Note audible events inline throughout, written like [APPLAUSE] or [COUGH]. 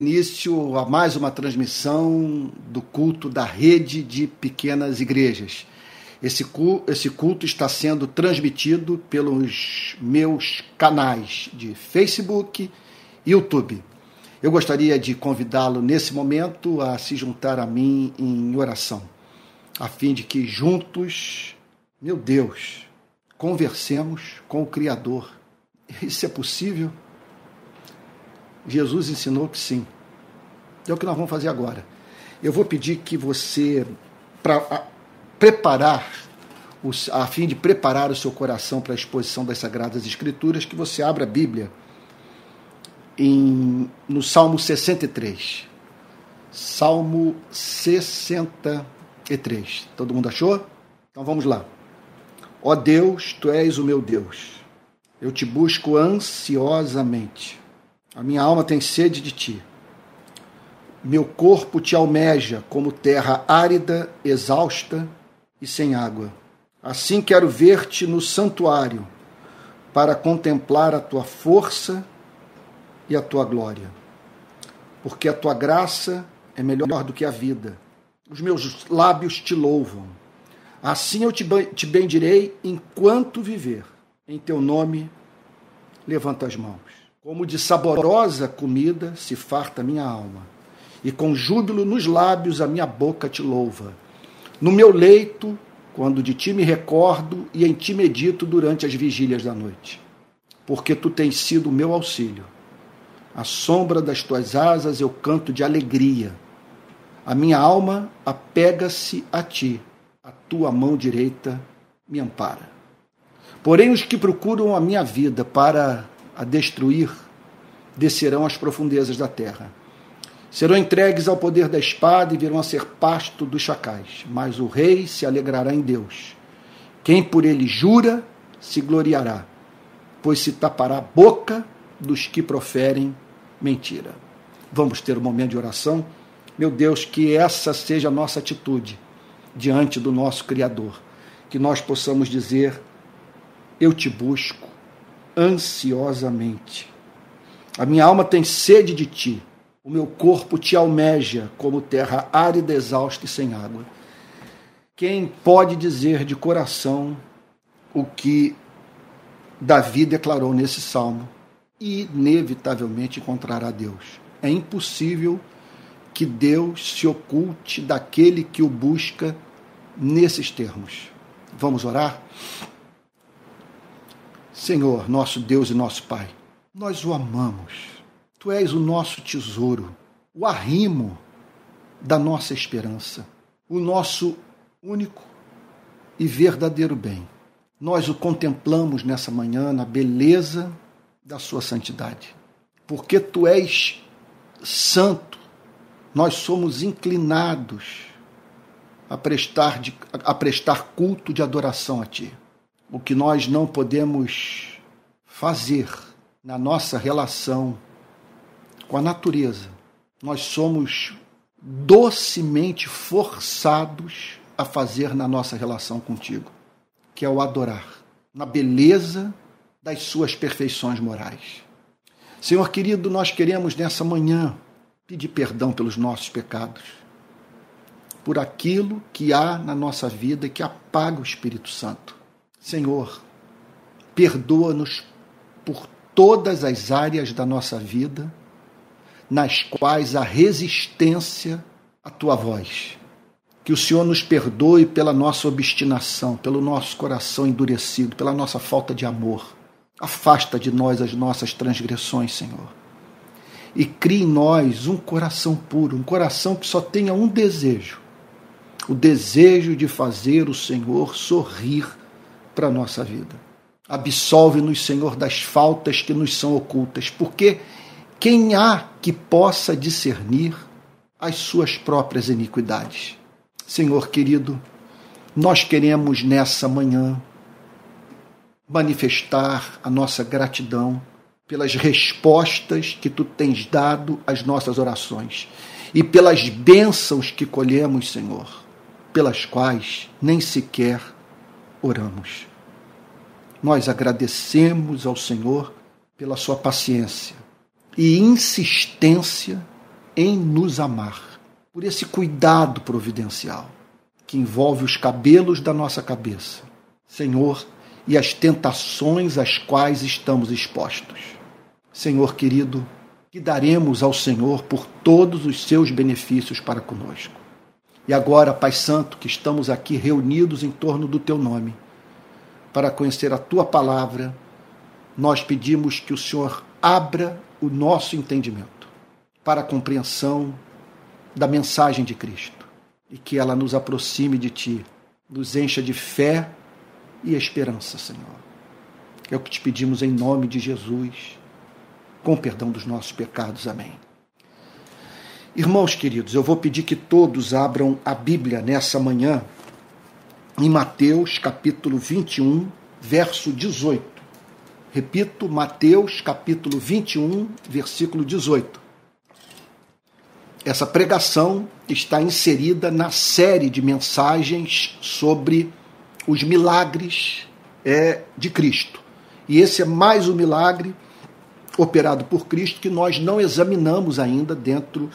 início a mais uma transmissão do culto da rede de pequenas igrejas. Esse culto, esse culto está sendo transmitido pelos meus canais de Facebook e YouTube. Eu gostaria de convidá-lo nesse momento a se juntar a mim em oração, a fim de que juntos, meu Deus, conversemos com o Criador. Isso é possível? Jesus ensinou que sim. É o que nós vamos fazer agora. Eu vou pedir que você, para preparar, a fim de preparar o seu coração para a exposição das Sagradas Escrituras, que você abra a Bíblia em, no Salmo 63. Salmo 63. Todo mundo achou? Então vamos lá. Ó Deus, tu és o meu Deus. Eu te busco ansiosamente. A minha alma tem sede de ti. Meu corpo te almeja como terra árida, exausta e sem água. Assim quero ver-te no santuário, para contemplar a tua força e a tua glória. Porque a tua graça é melhor do que a vida. Os meus lábios te louvam. Assim eu te bendirei enquanto viver. Em teu nome levanto as mãos. Como de saborosa comida se farta minha alma, e com júbilo nos lábios a minha boca te louva. No meu leito, quando de ti me recordo e em ti medito durante as vigílias da noite. Porque tu tens sido o meu auxílio. À sombra das tuas asas eu canto de alegria. A minha alma apega-se a ti, a tua mão direita me ampara. Porém, os que procuram a minha vida para a destruir, descerão às profundezas da terra. Serão entregues ao poder da espada e virão a ser pasto dos chacais. Mas o rei se alegrará em Deus. Quem por ele jura, se gloriará, pois se tapará a boca dos que proferem mentira. Vamos ter um momento de oração. Meu Deus, que essa seja a nossa atitude diante do nosso Criador. Que nós possamos dizer: Eu te busco, ansiosamente. A minha alma tem sede de ti, o meu corpo te almeja como terra árida, exausta e sem água. Quem pode dizer de coração o que Davi declarou nesse salmo? Inevitavelmente encontrará Deus. É impossível que Deus se oculte daquele que o busca nesses termos. Vamos orar? Senhor, nosso Deus e nosso Pai, nós o amamos. Tu és o nosso tesouro, o arrimo da nossa esperança, o nosso único e verdadeiro bem. Nós o contemplamos nessa manhã na beleza da sua santidade. Porque tu és santo, nós somos inclinados a prestar, de, a prestar culto de adoração a ti o que nós não podemos fazer na nossa relação com a natureza. Nós somos docemente forçados a fazer na nossa relação contigo, que é o adorar, na beleza das suas perfeições morais. Senhor querido, nós queremos nessa manhã pedir perdão pelos nossos pecados, por aquilo que há na nossa vida que apaga o Espírito Santo. Senhor, perdoa-nos por todas as áreas da nossa vida nas quais há resistência à tua voz. Que o Senhor nos perdoe pela nossa obstinação, pelo nosso coração endurecido, pela nossa falta de amor. Afasta de nós as nossas transgressões, Senhor. E crie em nós um coração puro, um coração que só tenha um desejo: o desejo de fazer o Senhor sorrir para a nossa vida. Absolve-nos, Senhor, das faltas que nos são ocultas, porque quem há que possa discernir as suas próprias iniquidades? Senhor querido, nós queremos nessa manhã manifestar a nossa gratidão pelas respostas que tu tens dado às nossas orações e pelas bênçãos que colhemos, Senhor, pelas quais nem sequer oramos. Nós agradecemos ao Senhor pela sua paciência e insistência em nos amar, por esse cuidado providencial que envolve os cabelos da nossa cabeça, Senhor, e as tentações às quais estamos expostos. Senhor querido, que daremos ao Senhor por todos os seus benefícios para conosco. E agora, Pai Santo, que estamos aqui reunidos em torno do Teu nome, para conhecer a Tua palavra, nós pedimos que o Senhor abra o nosso entendimento para a compreensão da mensagem de Cristo e que ela nos aproxime de Ti, nos encha de fé e esperança, Senhor. É o que te pedimos em nome de Jesus, com perdão dos nossos pecados. Amém. Irmãos queridos, eu vou pedir que todos abram a Bíblia nessa manhã em Mateus capítulo 21, verso 18. Repito, Mateus capítulo 21, versículo 18. Essa pregação está inserida na série de mensagens sobre os milagres é, de Cristo. E esse é mais um milagre operado por Cristo que nós não examinamos ainda dentro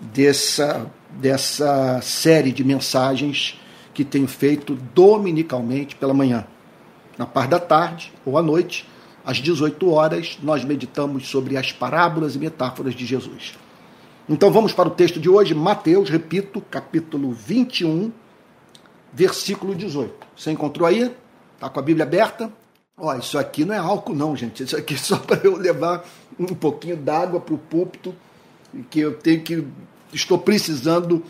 dessa, dessa série de mensagens que tenho feito dominicalmente pela manhã. Na parte da tarde ou à noite, às 18 horas, nós meditamos sobre as parábolas e metáforas de Jesus. Então vamos para o texto de hoje, Mateus, repito, capítulo 21, versículo 18. Você encontrou aí? Está com a Bíblia aberta? Ó, isso aqui não é álcool não, gente. Isso aqui é só [LAUGHS] para eu levar um pouquinho d'água para o púlpito, que eu tenho que estou precisando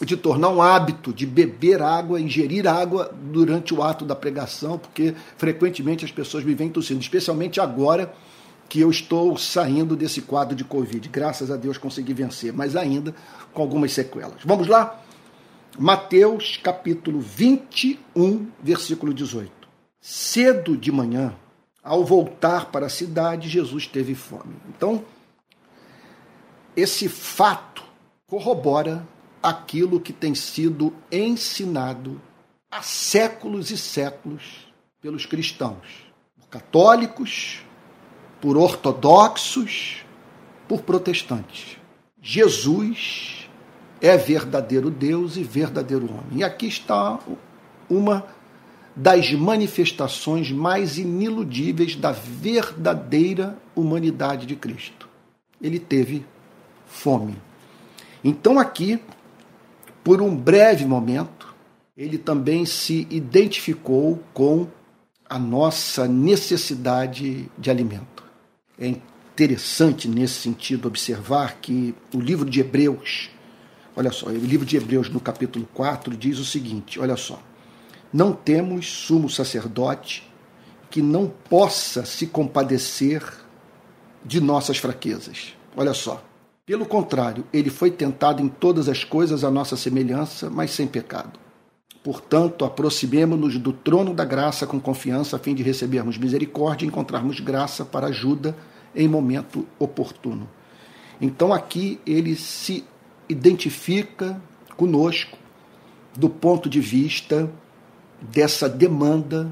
de tornar um hábito de beber água, ingerir água durante o ato da pregação, porque frequentemente as pessoas me vêm tossindo, especialmente agora que eu estou saindo desse quadro de Covid. Graças a Deus consegui vencer, mas ainda com algumas sequelas. Vamos lá? Mateus capítulo 21, versículo 18. Cedo de manhã, ao voltar para a cidade, Jesus teve fome. Então, esse fato corrobora aquilo que tem sido ensinado há séculos e séculos pelos cristãos, por católicos, por ortodoxos, por protestantes. Jesus é verdadeiro Deus e verdadeiro homem. E aqui está uma das manifestações mais iniludíveis da verdadeira humanidade de Cristo. Ele teve fome. Então, aqui, por um breve momento, ele também se identificou com a nossa necessidade de alimento. É interessante nesse sentido observar que o livro de Hebreus, olha só, o livro de Hebreus no capítulo 4 diz o seguinte: olha só, não temos sumo sacerdote que não possa se compadecer de nossas fraquezas. Olha só. Pelo contrário, ele foi tentado em todas as coisas à nossa semelhança, mas sem pecado. Portanto, aproximemo-nos do trono da graça com confiança, a fim de recebermos misericórdia e encontrarmos graça para ajuda em momento oportuno. Então aqui ele se identifica conosco do ponto de vista dessa demanda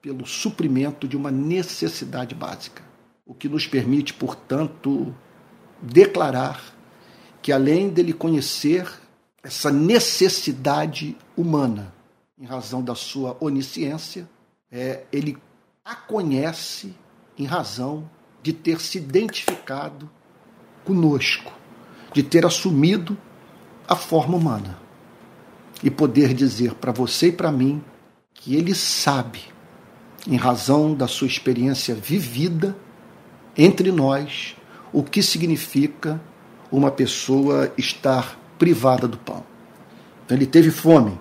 pelo suprimento de uma necessidade básica, o que nos permite, portanto, declarar que além dele conhecer essa necessidade humana, em razão da sua onisciência, é, ele a conhece em razão de ter se identificado conosco, de ter assumido a forma humana. E poder dizer para você e para mim que ele sabe, em razão da sua experiência vivida entre nós, o que significa uma pessoa estar privada do pão. Então, ele teve fome.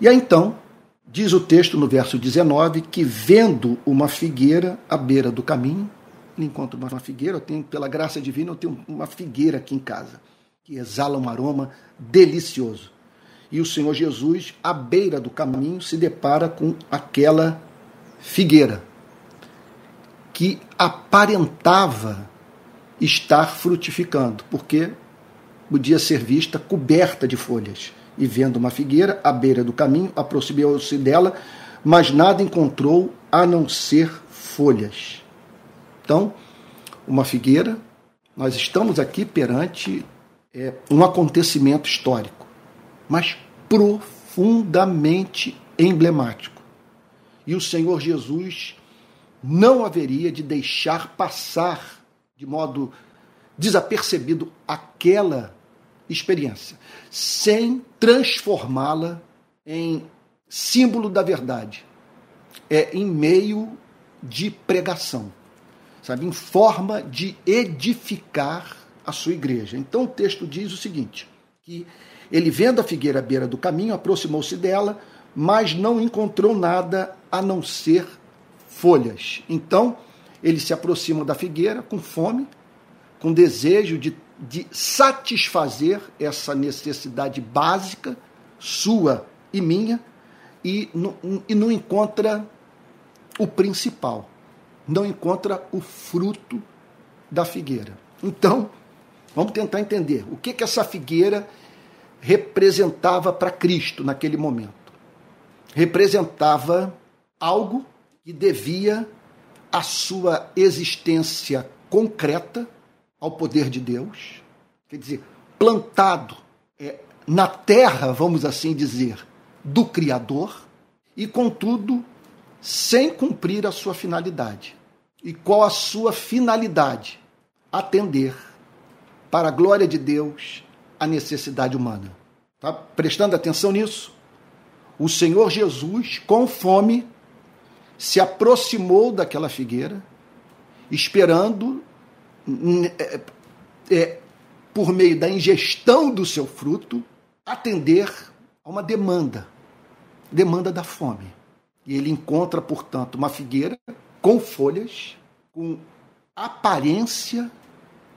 E aí então, diz o texto no verso 19 que vendo uma figueira à beira do caminho, ele encontra uma figueira, eu tenho, pela graça divina, eu tenho uma figueira aqui em casa, que exala um aroma delicioso. E o Senhor Jesus, à beira do caminho, se depara com aquela figueira, que aparentava estar frutificando, porque podia ser vista coberta de folhas. E vendo uma figueira à beira do caminho, aproximou-se dela, mas nada encontrou a não ser folhas. Então, uma figueira, nós estamos aqui perante é, um acontecimento histórico, mas profundamente emblemático. E o Senhor Jesus não haveria de deixar passar de modo desapercebido aquela experiência, sem transformá-la em símbolo da verdade, é em meio de pregação, sabe, em forma de edificar a sua igreja. Então o texto diz o seguinte: que ele vendo a figueira à beira do caminho, aproximou-se dela, mas não encontrou nada a não ser folhas. Então ele se aproxima da figueira com fome, com desejo de, de satisfazer essa necessidade básica, sua e minha, e não, e não encontra o principal, não encontra o fruto da figueira. Então, vamos tentar entender o que, que essa figueira representava para Cristo naquele momento. Representava algo que devia a sua existência concreta ao poder de Deus, quer dizer, plantado é, na terra, vamos assim dizer, do Criador, e contudo, sem cumprir a sua finalidade. E qual a sua finalidade? Atender, para a glória de Deus, a necessidade humana. Tá prestando atenção nisso? O Senhor Jesus, com fome, se aproximou daquela figueira, esperando, é, é, por meio da ingestão do seu fruto, atender a uma demanda demanda da fome. E ele encontra, portanto, uma figueira com folhas, com aparência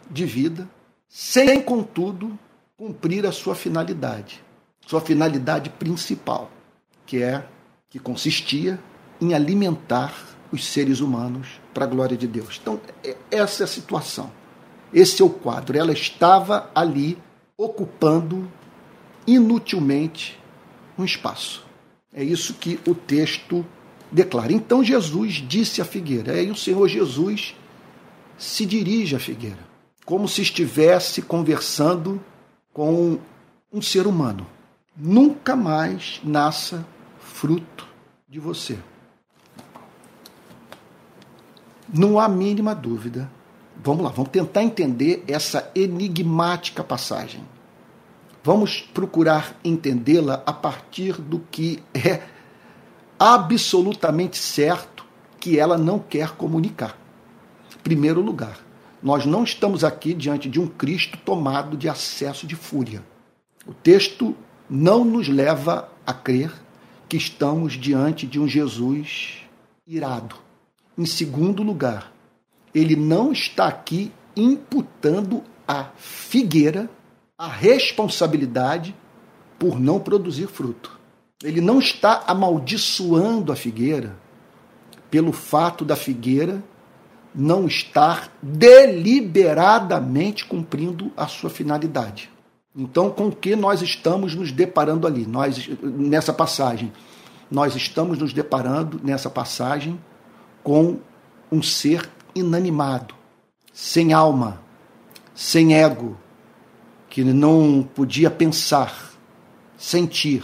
de vida, sem, contudo, cumprir a sua finalidade, sua finalidade principal, que é que consistia em alimentar os seres humanos para a glória de Deus. Então, é, essa é a situação. Esse é o quadro. Ela estava ali ocupando inutilmente um espaço. É isso que o texto declara. Então Jesus disse à figueira, é, e o Senhor Jesus se dirige à figueira, como se estivesse conversando com um ser humano. Nunca mais nasça fruto de você. Não há mínima dúvida. Vamos lá, vamos tentar entender essa enigmática passagem. Vamos procurar entendê-la a partir do que é absolutamente certo que ela não quer comunicar. Primeiro lugar, nós não estamos aqui diante de um Cristo tomado de acesso de fúria. O texto não nos leva a crer que estamos diante de um Jesus irado. Em segundo lugar, ele não está aqui imputando a figueira a responsabilidade por não produzir fruto. Ele não está amaldiçoando a figueira pelo fato da figueira não estar deliberadamente cumprindo a sua finalidade. Então, com o que nós estamos nos deparando ali? Nós nessa passagem, nós estamos nos deparando nessa passagem com um ser inanimado, sem alma, sem ego, que não podia pensar, sentir,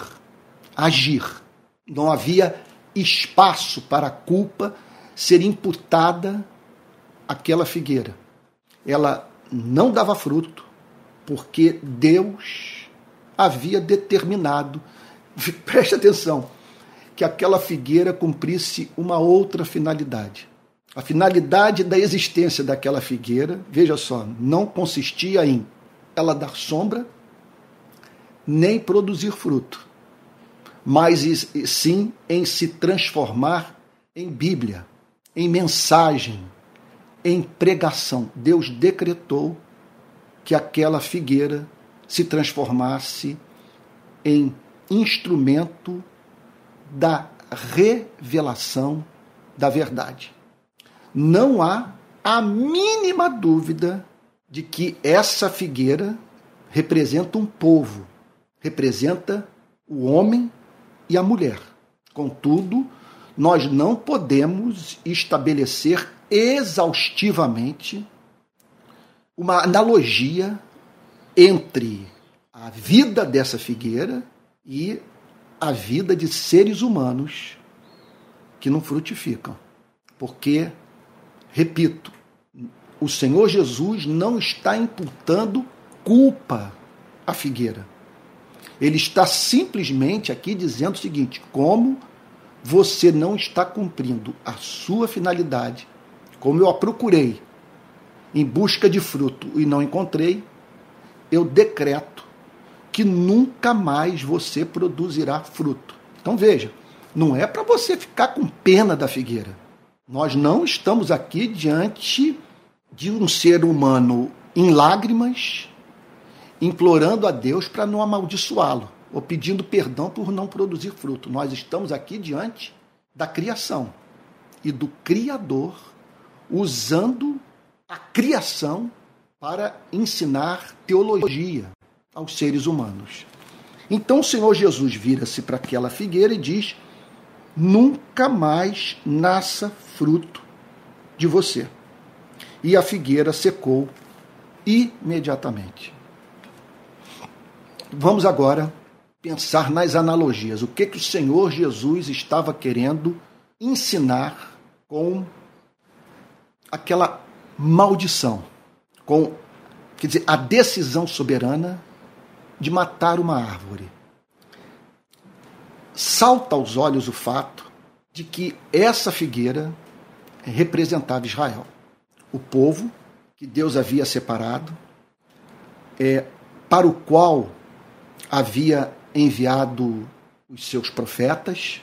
agir. Não havia espaço para a culpa ser imputada àquela figueira. Ela não dava fruto, porque Deus havia determinado, [LAUGHS] preste atenção, que aquela figueira cumprisse uma outra finalidade. A finalidade da existência daquela figueira, veja só, não consistia em ela dar sombra, nem produzir fruto, mas sim em se transformar em Bíblia, em mensagem, em pregação. Deus decretou que aquela figueira se transformasse em instrumento da revelação da verdade. Não há a mínima dúvida de que essa figueira representa um povo, representa o homem e a mulher. Contudo, nós não podemos estabelecer exaustivamente uma analogia entre a vida dessa figueira e a vida de seres humanos que não frutificam. Porque, repito, o Senhor Jesus não está imputando culpa à figueira. Ele está simplesmente aqui dizendo o seguinte: como você não está cumprindo a sua finalidade, como eu a procurei em busca de fruto e não encontrei, eu decreto que nunca mais você produzirá fruto. Então veja, não é para você ficar com pena da figueira. Nós não estamos aqui diante de um ser humano em lágrimas, implorando a Deus para não amaldiçoá-lo, ou pedindo perdão por não produzir fruto. Nós estamos aqui diante da criação e do Criador, usando a criação para ensinar teologia aos seres humanos. Então o Senhor Jesus vira-se para aquela figueira e diz: Nunca mais nasça fruto de você. E a figueira secou imediatamente. Vamos agora pensar nas analogias. O que, que o Senhor Jesus estava querendo ensinar com aquela maldição, com quer dizer, a decisão soberana de matar uma árvore. Salta aos olhos o fato de que essa figueira representava Israel, o povo que Deus havia separado, é, para o qual havia enviado os seus profetas,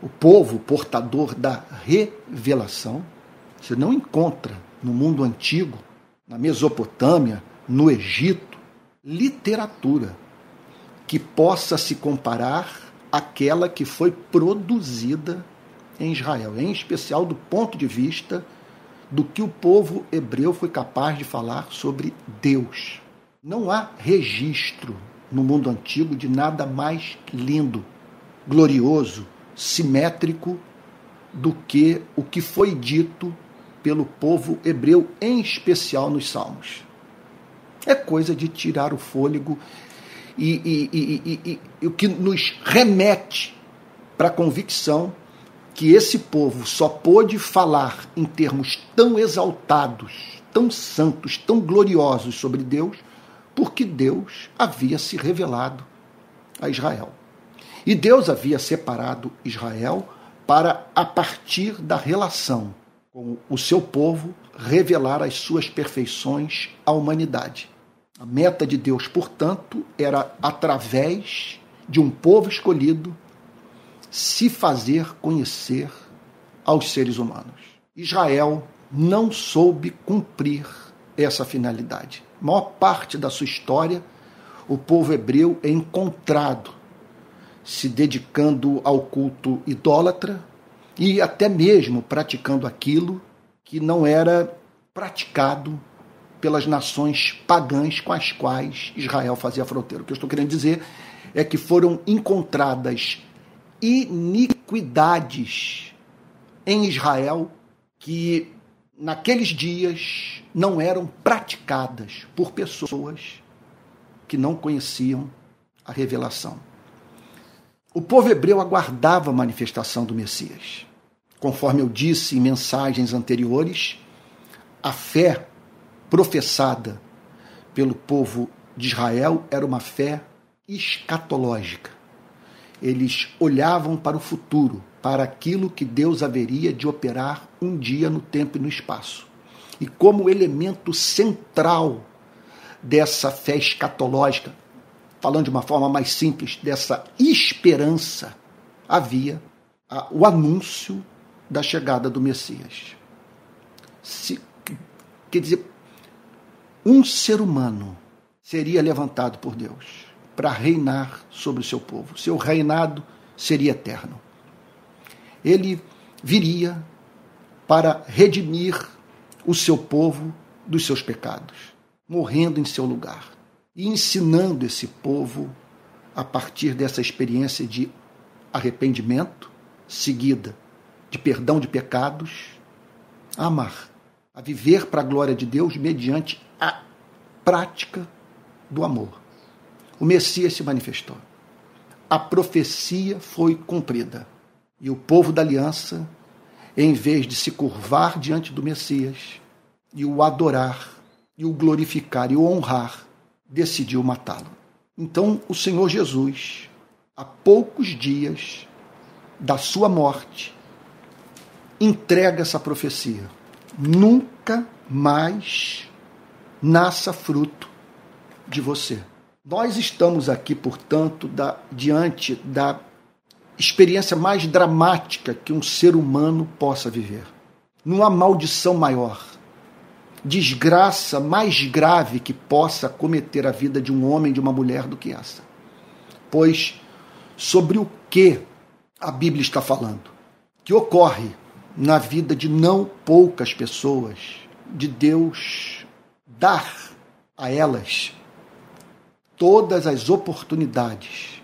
o povo portador da revelação. Você não encontra no mundo antigo, na Mesopotâmia, no Egito, literatura que possa se comparar àquela que foi produzida em Israel, em especial do ponto de vista do que o povo hebreu foi capaz de falar sobre Deus. Não há registro no mundo antigo de nada mais lindo, glorioso, simétrico do que o que foi dito pelo povo hebreu, em especial nos Salmos. É coisa de tirar o fôlego e, e, e, o que nos remete para a convicção que esse povo só pôde falar em termos tão exaltados, tão santos, tão gloriosos sobre Deus, porque Deus havia se revelado a Israel. E Deus havia separado Israel para, a partir da relação com o seu povo, revelar as suas perfeições à humanidade. A meta de Deus, portanto, era, através de um povo escolhido, se fazer conhecer aos seres humanos. Israel não soube cumprir essa finalidade maior parte da sua história, o povo hebreu é encontrado se dedicando ao culto idólatra e até mesmo praticando aquilo que não era praticado pelas nações pagãs com as quais Israel fazia fronteira. O que eu estou querendo dizer é que foram encontradas iniquidades em Israel que naqueles dias não eram praticadas por pessoas que não conheciam a revelação. O povo hebreu aguardava a manifestação do Messias. Conforme eu disse em mensagens anteriores, a fé professada pelo povo de Israel era uma fé escatológica. Eles olhavam para o futuro, para aquilo que Deus haveria de operar um dia no tempo e no espaço. E como elemento central dessa fé escatológica, falando de uma forma mais simples, dessa esperança, havia o anúncio da chegada do Messias. Se, quer dizer, um ser humano seria levantado por Deus para reinar sobre o seu povo. Seu reinado seria eterno ele viria para redimir o seu povo dos seus pecados, morrendo em seu lugar e ensinando esse povo a partir dessa experiência de arrependimento seguida de perdão de pecados, a amar, a viver para a glória de Deus mediante a prática do amor. O Messias se manifestou. A profecia foi cumprida. E o povo da aliança, em vez de se curvar diante do Messias e o adorar, e o glorificar e o honrar, decidiu matá-lo. Então, o Senhor Jesus, há poucos dias da sua morte, entrega essa profecia. Nunca mais nasça fruto de você. Nós estamos aqui, portanto, da, diante da experiência mais dramática que um ser humano possa viver. Numa maldição maior, desgraça mais grave que possa cometer a vida de um homem, de uma mulher do que essa. Pois sobre o que a Bíblia está falando? Que ocorre na vida de não poucas pessoas, de Deus dar a elas todas as oportunidades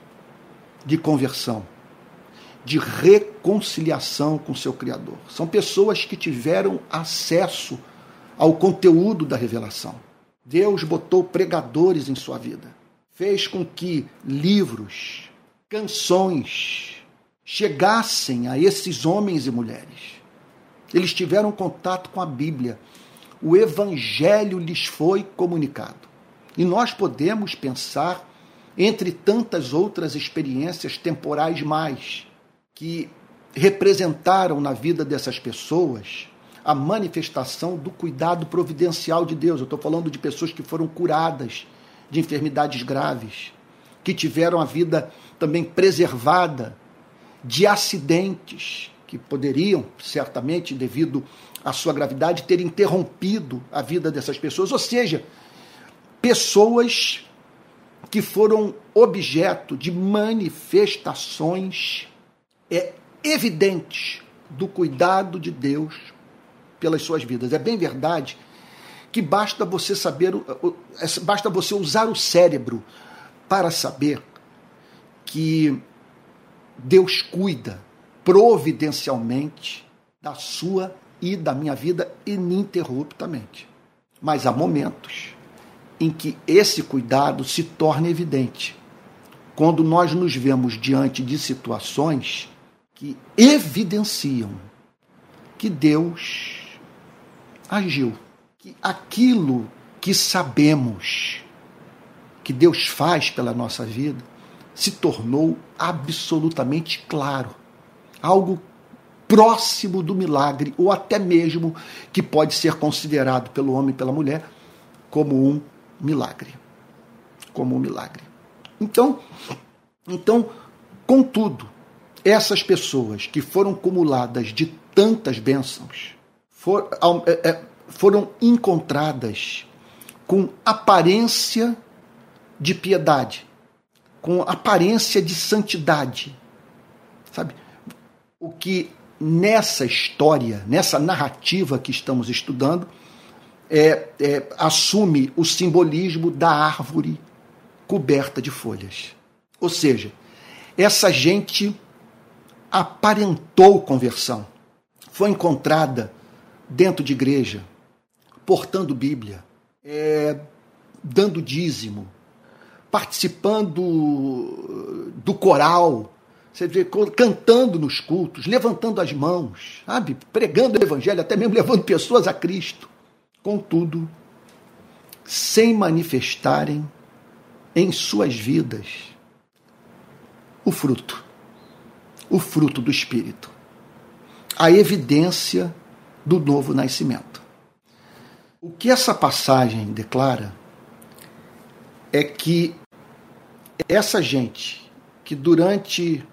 de conversão, de reconciliação com seu Criador. São pessoas que tiveram acesso ao conteúdo da revelação. Deus botou pregadores em sua vida, fez com que livros, canções chegassem a esses homens e mulheres. Eles tiveram contato com a Bíblia. O Evangelho lhes foi comunicado. E nós podemos pensar, entre tantas outras experiências temporais mais, que representaram na vida dessas pessoas a manifestação do cuidado providencial de Deus. Eu estou falando de pessoas que foram curadas de enfermidades graves, que tiveram a vida também preservada de acidentes que poderiam, certamente, devido à sua gravidade, ter interrompido a vida dessas pessoas. Ou seja, pessoas que foram objeto de manifestações é, evidentes do cuidado de Deus pelas suas vidas. É bem verdade que basta você saber, é, basta você usar o cérebro para saber que Deus cuida providencialmente da sua e da minha vida ininterruptamente. Mas há momentos em que esse cuidado se torna evidente. Quando nós nos vemos diante de situações que evidenciam que Deus agiu. Que aquilo que sabemos que Deus faz pela nossa vida se tornou absolutamente claro. Algo próximo do milagre, ou até mesmo que pode ser considerado pelo homem e pela mulher como um milagre. Como um milagre. Então, então, contudo, essas pessoas que foram cumuladas de tantas bênçãos, for, é, é, foram encontradas com aparência de piedade, com aparência de santidade. Sabe? O que nessa história, nessa narrativa que estamos estudando, é, é, assume o simbolismo da árvore coberta de folhas. Ou seja, essa gente aparentou conversão, foi encontrada dentro de igreja, portando Bíblia, é, dando dízimo, participando do coral, você vê, cantando nos cultos, levantando as mãos, sabe? Pregando o evangelho, até mesmo [LAUGHS] levando pessoas a Cristo. Contudo, sem manifestarem em suas vidas o fruto, o fruto do Espírito, a evidência do novo nascimento. O que essa passagem declara é que essa gente que durante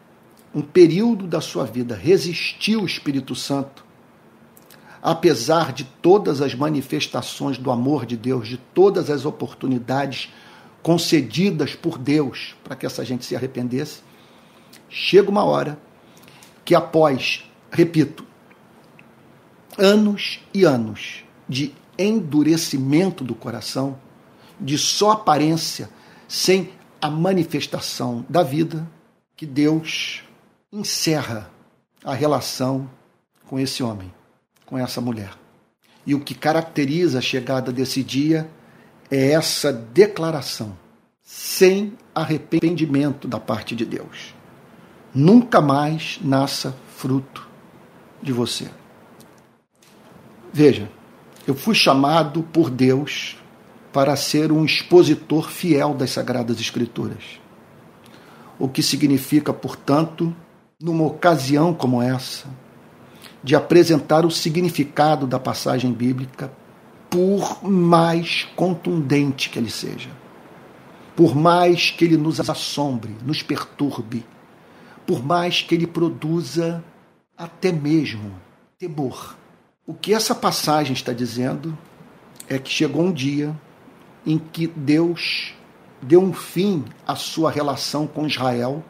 um período da sua vida resistiu o Espírito Santo, apesar de todas as manifestações do amor de Deus, de todas as oportunidades concedidas por Deus para que essa gente se arrependesse, chega uma hora que após, repito, anos e anos de endurecimento do coração, de só aparência, sem a manifestação da vida, que Deus encerra a relação com esse homem, com essa mulher. E o que caracteriza a chegada desse dia é essa declaração sem arrependimento da parte de Deus. Nunca mais nasça fruto de você. Veja, eu fui chamado por Deus para ser um expositor fiel das Sagradas Escrituras. O que significa, portanto, numa ocasião como essa, de apresentar o significado da passagem bíblica, por mais contundente que ele seja, por mais que ele nos assombre, nos perturbe, por mais que ele produza até mesmo temor. O que essa passagem está dizendo é que chegou um dia em que Deus deu um fim à sua relação com Israel,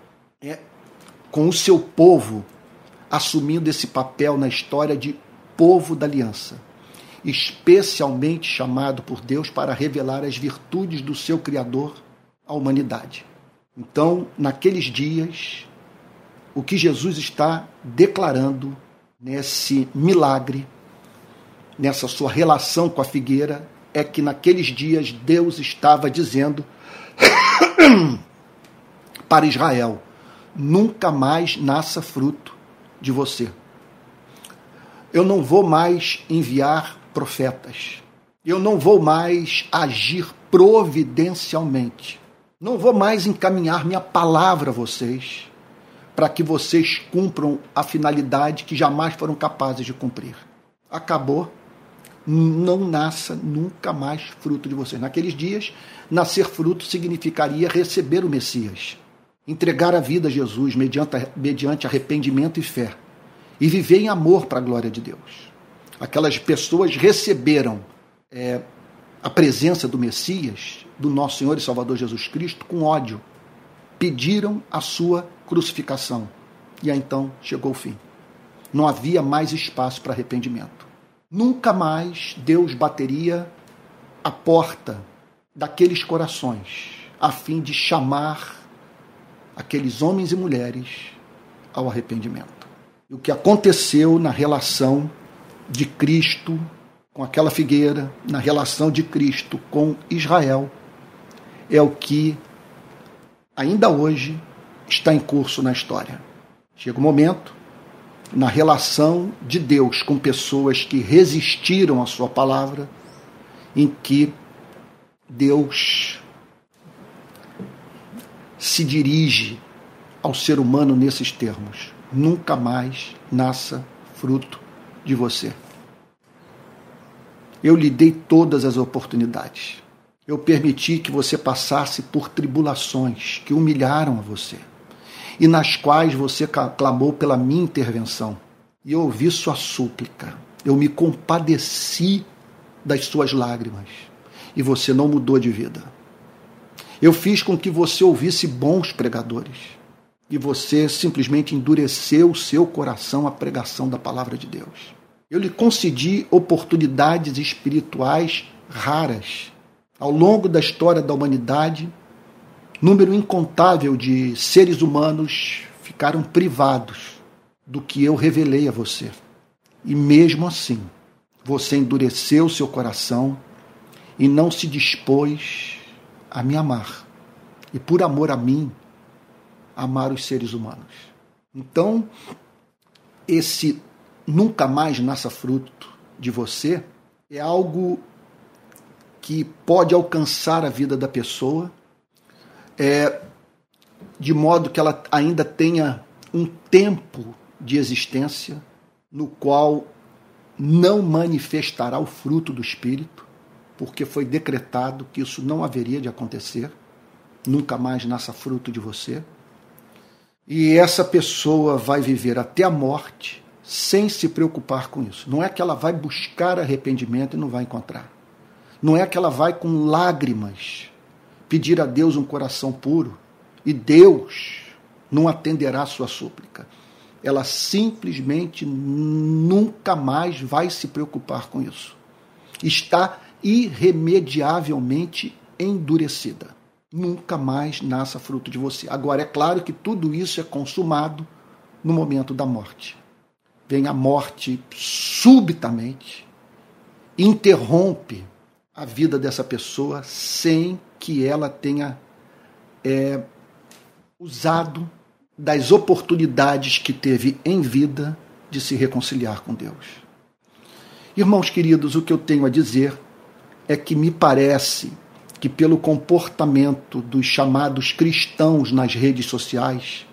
com o seu povo, assumindo esse papel na história de povo da aliança, especialmente chamado por Deus para revelar as virtudes do seu Criador à humanidade. Então, naqueles dias, o que Jesus está declarando nesse milagre, nessa sua relação com a figueira, é que naqueles dias Deus estava dizendo [COUGHS] para Israel: nunca mais nasça fruto de você. Eu não vou mais enviar profetas. Eu não vou mais agir providencialmente. Não vou mais encaminhar minha palavra a vocês para que vocês cumpram a finalidade que jamais foram capazes de cumprir. Acabou não nasça nunca mais fruto de vocês. Naqueles dias, nascer fruto significaria receber o Messias, entregar a vida a Jesus mediante, mediante arrependimento e fé, e viver em amor para a glória de Deus. Aquelas pessoas receberam é, a presença do Messias, do nosso Senhor e Salvador Jesus Cristo, com ódio. Pediram a sua crucificação. E aí então chegou o fim. Não havia mais espaço para arrependimento. Nunca mais Deus bateria a porta daqueles corações a fim de chamar aqueles homens e mulheres ao arrependimento. E o que aconteceu na relação de Cristo com aquela figueira, na relação de Cristo com Israel, é o que ainda hoje está em curso na história. Chega o um momento na relação de Deus com pessoas que resistiram à sua palavra, em que Deus se dirige ao ser humano nesses termos: nunca mais nasça fruto de você. Eu lhe dei todas as oportunidades. Eu permiti que você passasse por tribulações que humilharam a você e nas quais você clamou pela minha intervenção. E eu ouvi sua súplica. Eu me compadeci das suas lágrimas. E você não mudou de vida. Eu fiz com que você ouvisse bons pregadores. E você simplesmente endureceu o seu coração à pregação da palavra de Deus. Eu lhe concedi oportunidades espirituais raras. Ao longo da história da humanidade, número incontável de seres humanos ficaram privados do que eu revelei a você. E mesmo assim, você endureceu seu coração e não se dispôs a me amar. E por amor a mim, amar os seres humanos. Então, esse nunca mais nasça fruto de você é algo que pode alcançar a vida da pessoa é, de modo que ela ainda tenha um tempo de existência no qual não manifestará o fruto do Espírito, porque foi decretado que isso não haveria de acontecer, nunca mais nasça fruto de você. E essa pessoa vai viver até a morte sem se preocupar com isso. Não é que ela vai buscar arrependimento e não vai encontrar. Não é que ela vai com lágrimas pedir a Deus um coração puro e Deus não atenderá a sua súplica. Ela simplesmente nunca mais vai se preocupar com isso. Está irremediavelmente endurecida. Nunca mais nasça fruto de você. Agora, é claro que tudo isso é consumado no momento da morte. Vem a morte subitamente, interrompe a vida dessa pessoa sem que ela tenha é, usado das oportunidades que teve em vida de se reconciliar com Deus. Irmãos queridos, o que eu tenho a dizer é que me parece que, pelo comportamento dos chamados cristãos nas redes sociais,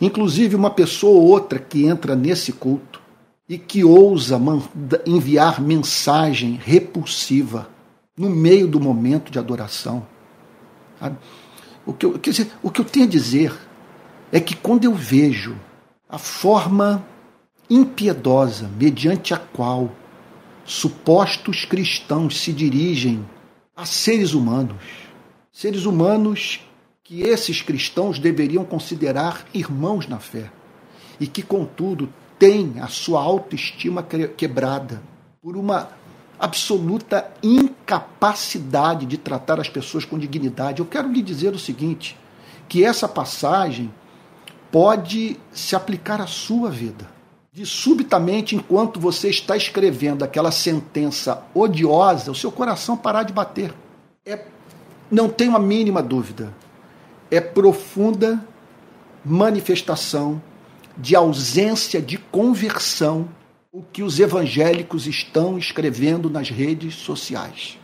inclusive uma pessoa ou outra que entra nesse culto e que ousa enviar mensagem repulsiva no meio do momento de adoração. O que, eu, dizer, o que eu tenho a dizer é que quando eu vejo a forma impiedosa mediante a qual supostos cristãos se dirigem a seres humanos, seres humanos que esses cristãos deveriam considerar irmãos na fé, e que, contudo, têm a sua autoestima quebrada por uma absoluta incapacidade de tratar as pessoas com dignidade. Eu quero lhe dizer o seguinte: que essa passagem pode se aplicar à sua vida. De subitamente, enquanto você está escrevendo aquela sentença odiosa, o seu coração parar de bater. É, não tenho a mínima dúvida. É profunda manifestação de ausência de conversão o que os evangélicos estão escrevendo nas redes sociais.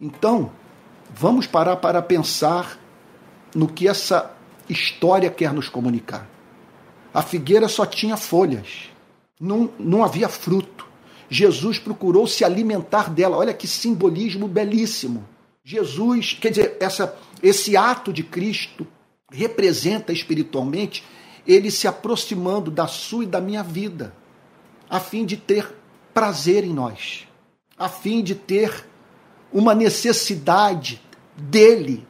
Então, vamos parar para pensar no que essa história quer nos comunicar. A figueira só tinha folhas, não, não havia fruto. Jesus procurou se alimentar dela. Olha que simbolismo belíssimo. Jesus, quer dizer, essa, esse ato de Cristo representa espiritualmente ele se aproximando da sua e da minha vida a fim de ter prazer em nós, a fim de ter uma necessidade dele,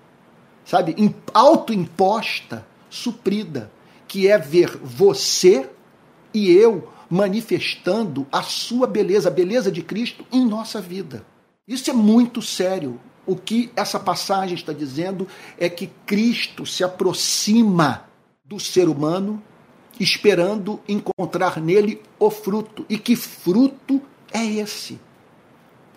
sabe, autoimposta, suprida, que é ver você e eu manifestando a sua beleza, a beleza de Cristo em nossa vida. Isso é muito sério. O que essa passagem está dizendo é que Cristo se aproxima do ser humano esperando encontrar nele o fruto. E que fruto é esse?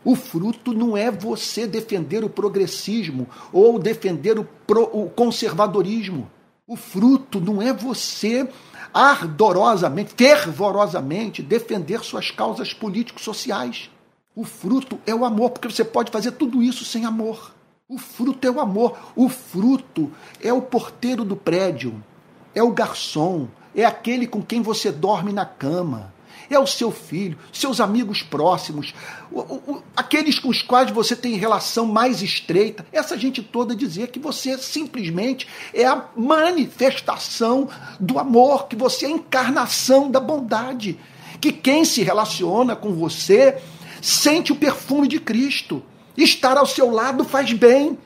O fruto não é você defender o progressismo ou defender o, pro, o conservadorismo. O fruto não é você ardorosamente, fervorosamente defender suas causas político-sociais. O fruto é o amor, porque você pode fazer tudo isso sem amor. O fruto é o amor. O fruto é o porteiro do prédio, é o garçom, é aquele com quem você dorme na cama, é o seu filho, seus amigos próximos, o, o, aqueles com os quais você tem relação mais estreita. Essa gente toda dizia que você simplesmente é a manifestação do amor, que você é a encarnação da bondade, que quem se relaciona com você sente o perfume de Cristo. Estar ao seu lado faz bem.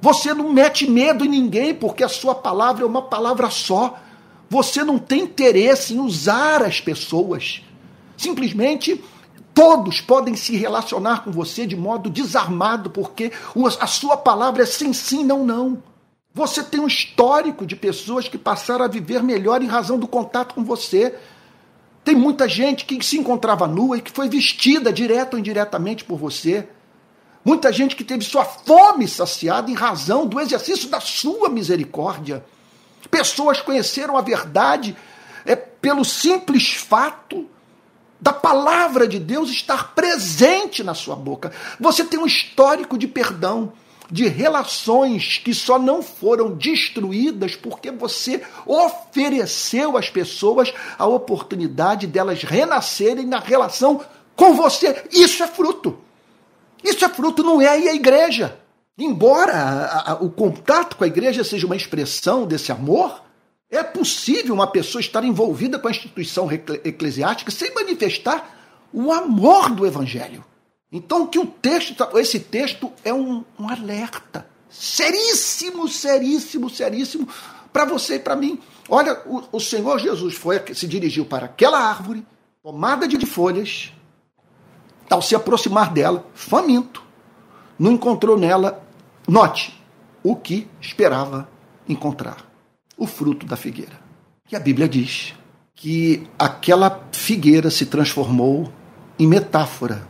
Você não mete medo em ninguém, porque a sua palavra é uma palavra só. Você não tem interesse em usar as pessoas. Simplesmente todos podem se relacionar com você de modo desarmado, porque a sua palavra é sim, sim, não, não. Você tem um histórico de pessoas que passaram a viver melhor em razão do contato com você. Tem muita gente que se encontrava nua e que foi vestida direto ou indiretamente por você. Muita gente que teve sua fome saciada em razão do exercício da sua misericórdia. Pessoas conheceram a verdade é pelo simples fato da palavra de Deus estar presente na sua boca. Você tem um histórico de perdão, de relações que só não foram destruídas porque você ofereceu às pessoas a oportunidade delas renascerem na relação com você. Isso é fruto. Isso é fruto, não é aí a igreja. Embora a, a, o contato com a igreja seja uma expressão desse amor, é possível uma pessoa estar envolvida com a instituição eclesiástica sem manifestar o amor do evangelho. Então, que o texto, esse texto é um, um alerta seríssimo, seríssimo, seríssimo para você e para mim. Olha, o, o, Senhor Jesus foi se dirigiu para aquela árvore tomada de folhas, ao se aproximar dela, faminto, não encontrou nela Note o que esperava encontrar: o fruto da figueira. E a Bíblia diz que aquela figueira se transformou em metáfora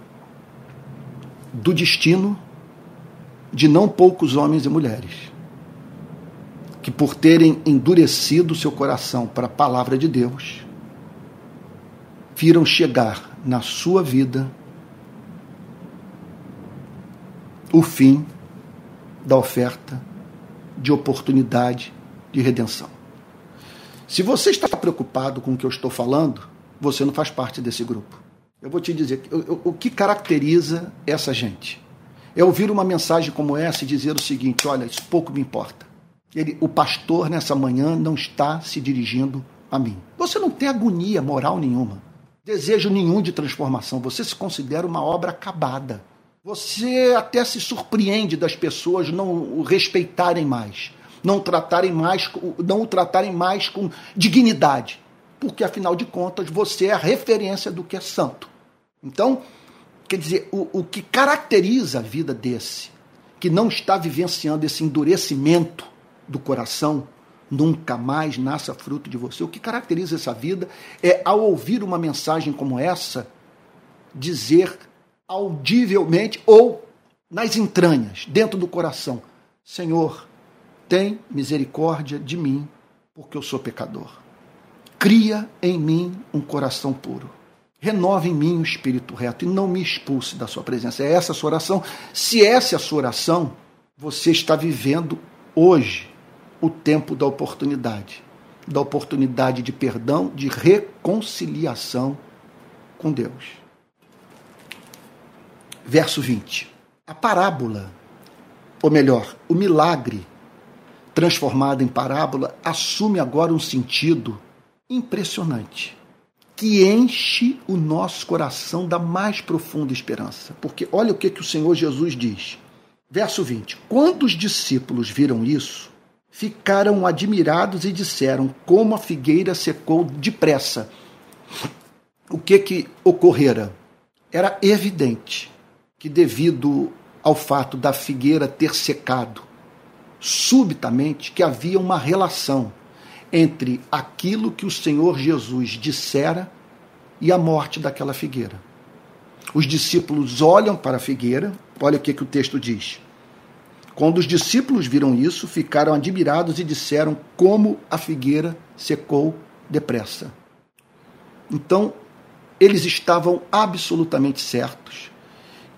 do destino de não poucos homens e mulheres que, por terem endurecido seu coração para a palavra de Deus, viram chegar na sua vida o fim da oferta de oportunidade de redenção. Se você está preocupado com o que eu estou falando, você não faz parte desse grupo. Eu vou te dizer o que caracteriza essa gente. É ouvir uma mensagem como essa e dizer o seguinte: olha, isso pouco me importa. Ele, o pastor nessa manhã não está se dirigindo a mim. Você não tem agonia moral nenhuma, desejo nenhum de transformação. Você se considera uma obra acabada. Você até se surpreende das pessoas não o respeitarem mais, não tratarem mais, não o tratarem mais com dignidade, porque afinal de contas você é a referência do que é santo. Então, quer dizer, o, o que caracteriza a vida desse, que não está vivenciando esse endurecimento do coração, nunca mais nasça fruto de você. O que caracteriza essa vida é, ao ouvir uma mensagem como essa, dizer audivelmente ou nas entranhas, dentro do coração: Senhor, tem misericórdia de mim, porque eu sou pecador. Cria em mim um coração puro. Renova em mim um espírito reto e não me expulse da sua presença. É essa a sua oração. Se essa é a sua oração, você está vivendo hoje o tempo da oportunidade da oportunidade de perdão, de reconciliação com Deus verso 20. A parábola, ou melhor, o milagre transformado em parábola, assume agora um sentido impressionante, que enche o nosso coração da mais profunda esperança. Porque olha o que, que o Senhor Jesus diz. Verso 20: Quando os discípulos viram isso, ficaram admirados e disseram: Como a figueira secou depressa. O que que ocorrera? Era evidente que, devido ao fato da figueira ter secado subitamente, que havia uma relação entre aquilo que o Senhor Jesus dissera e a morte daquela figueira. Os discípulos olham para a figueira, olha o que, que o texto diz. Quando os discípulos viram isso, ficaram admirados e disseram como a figueira secou depressa. Então, eles estavam absolutamente certos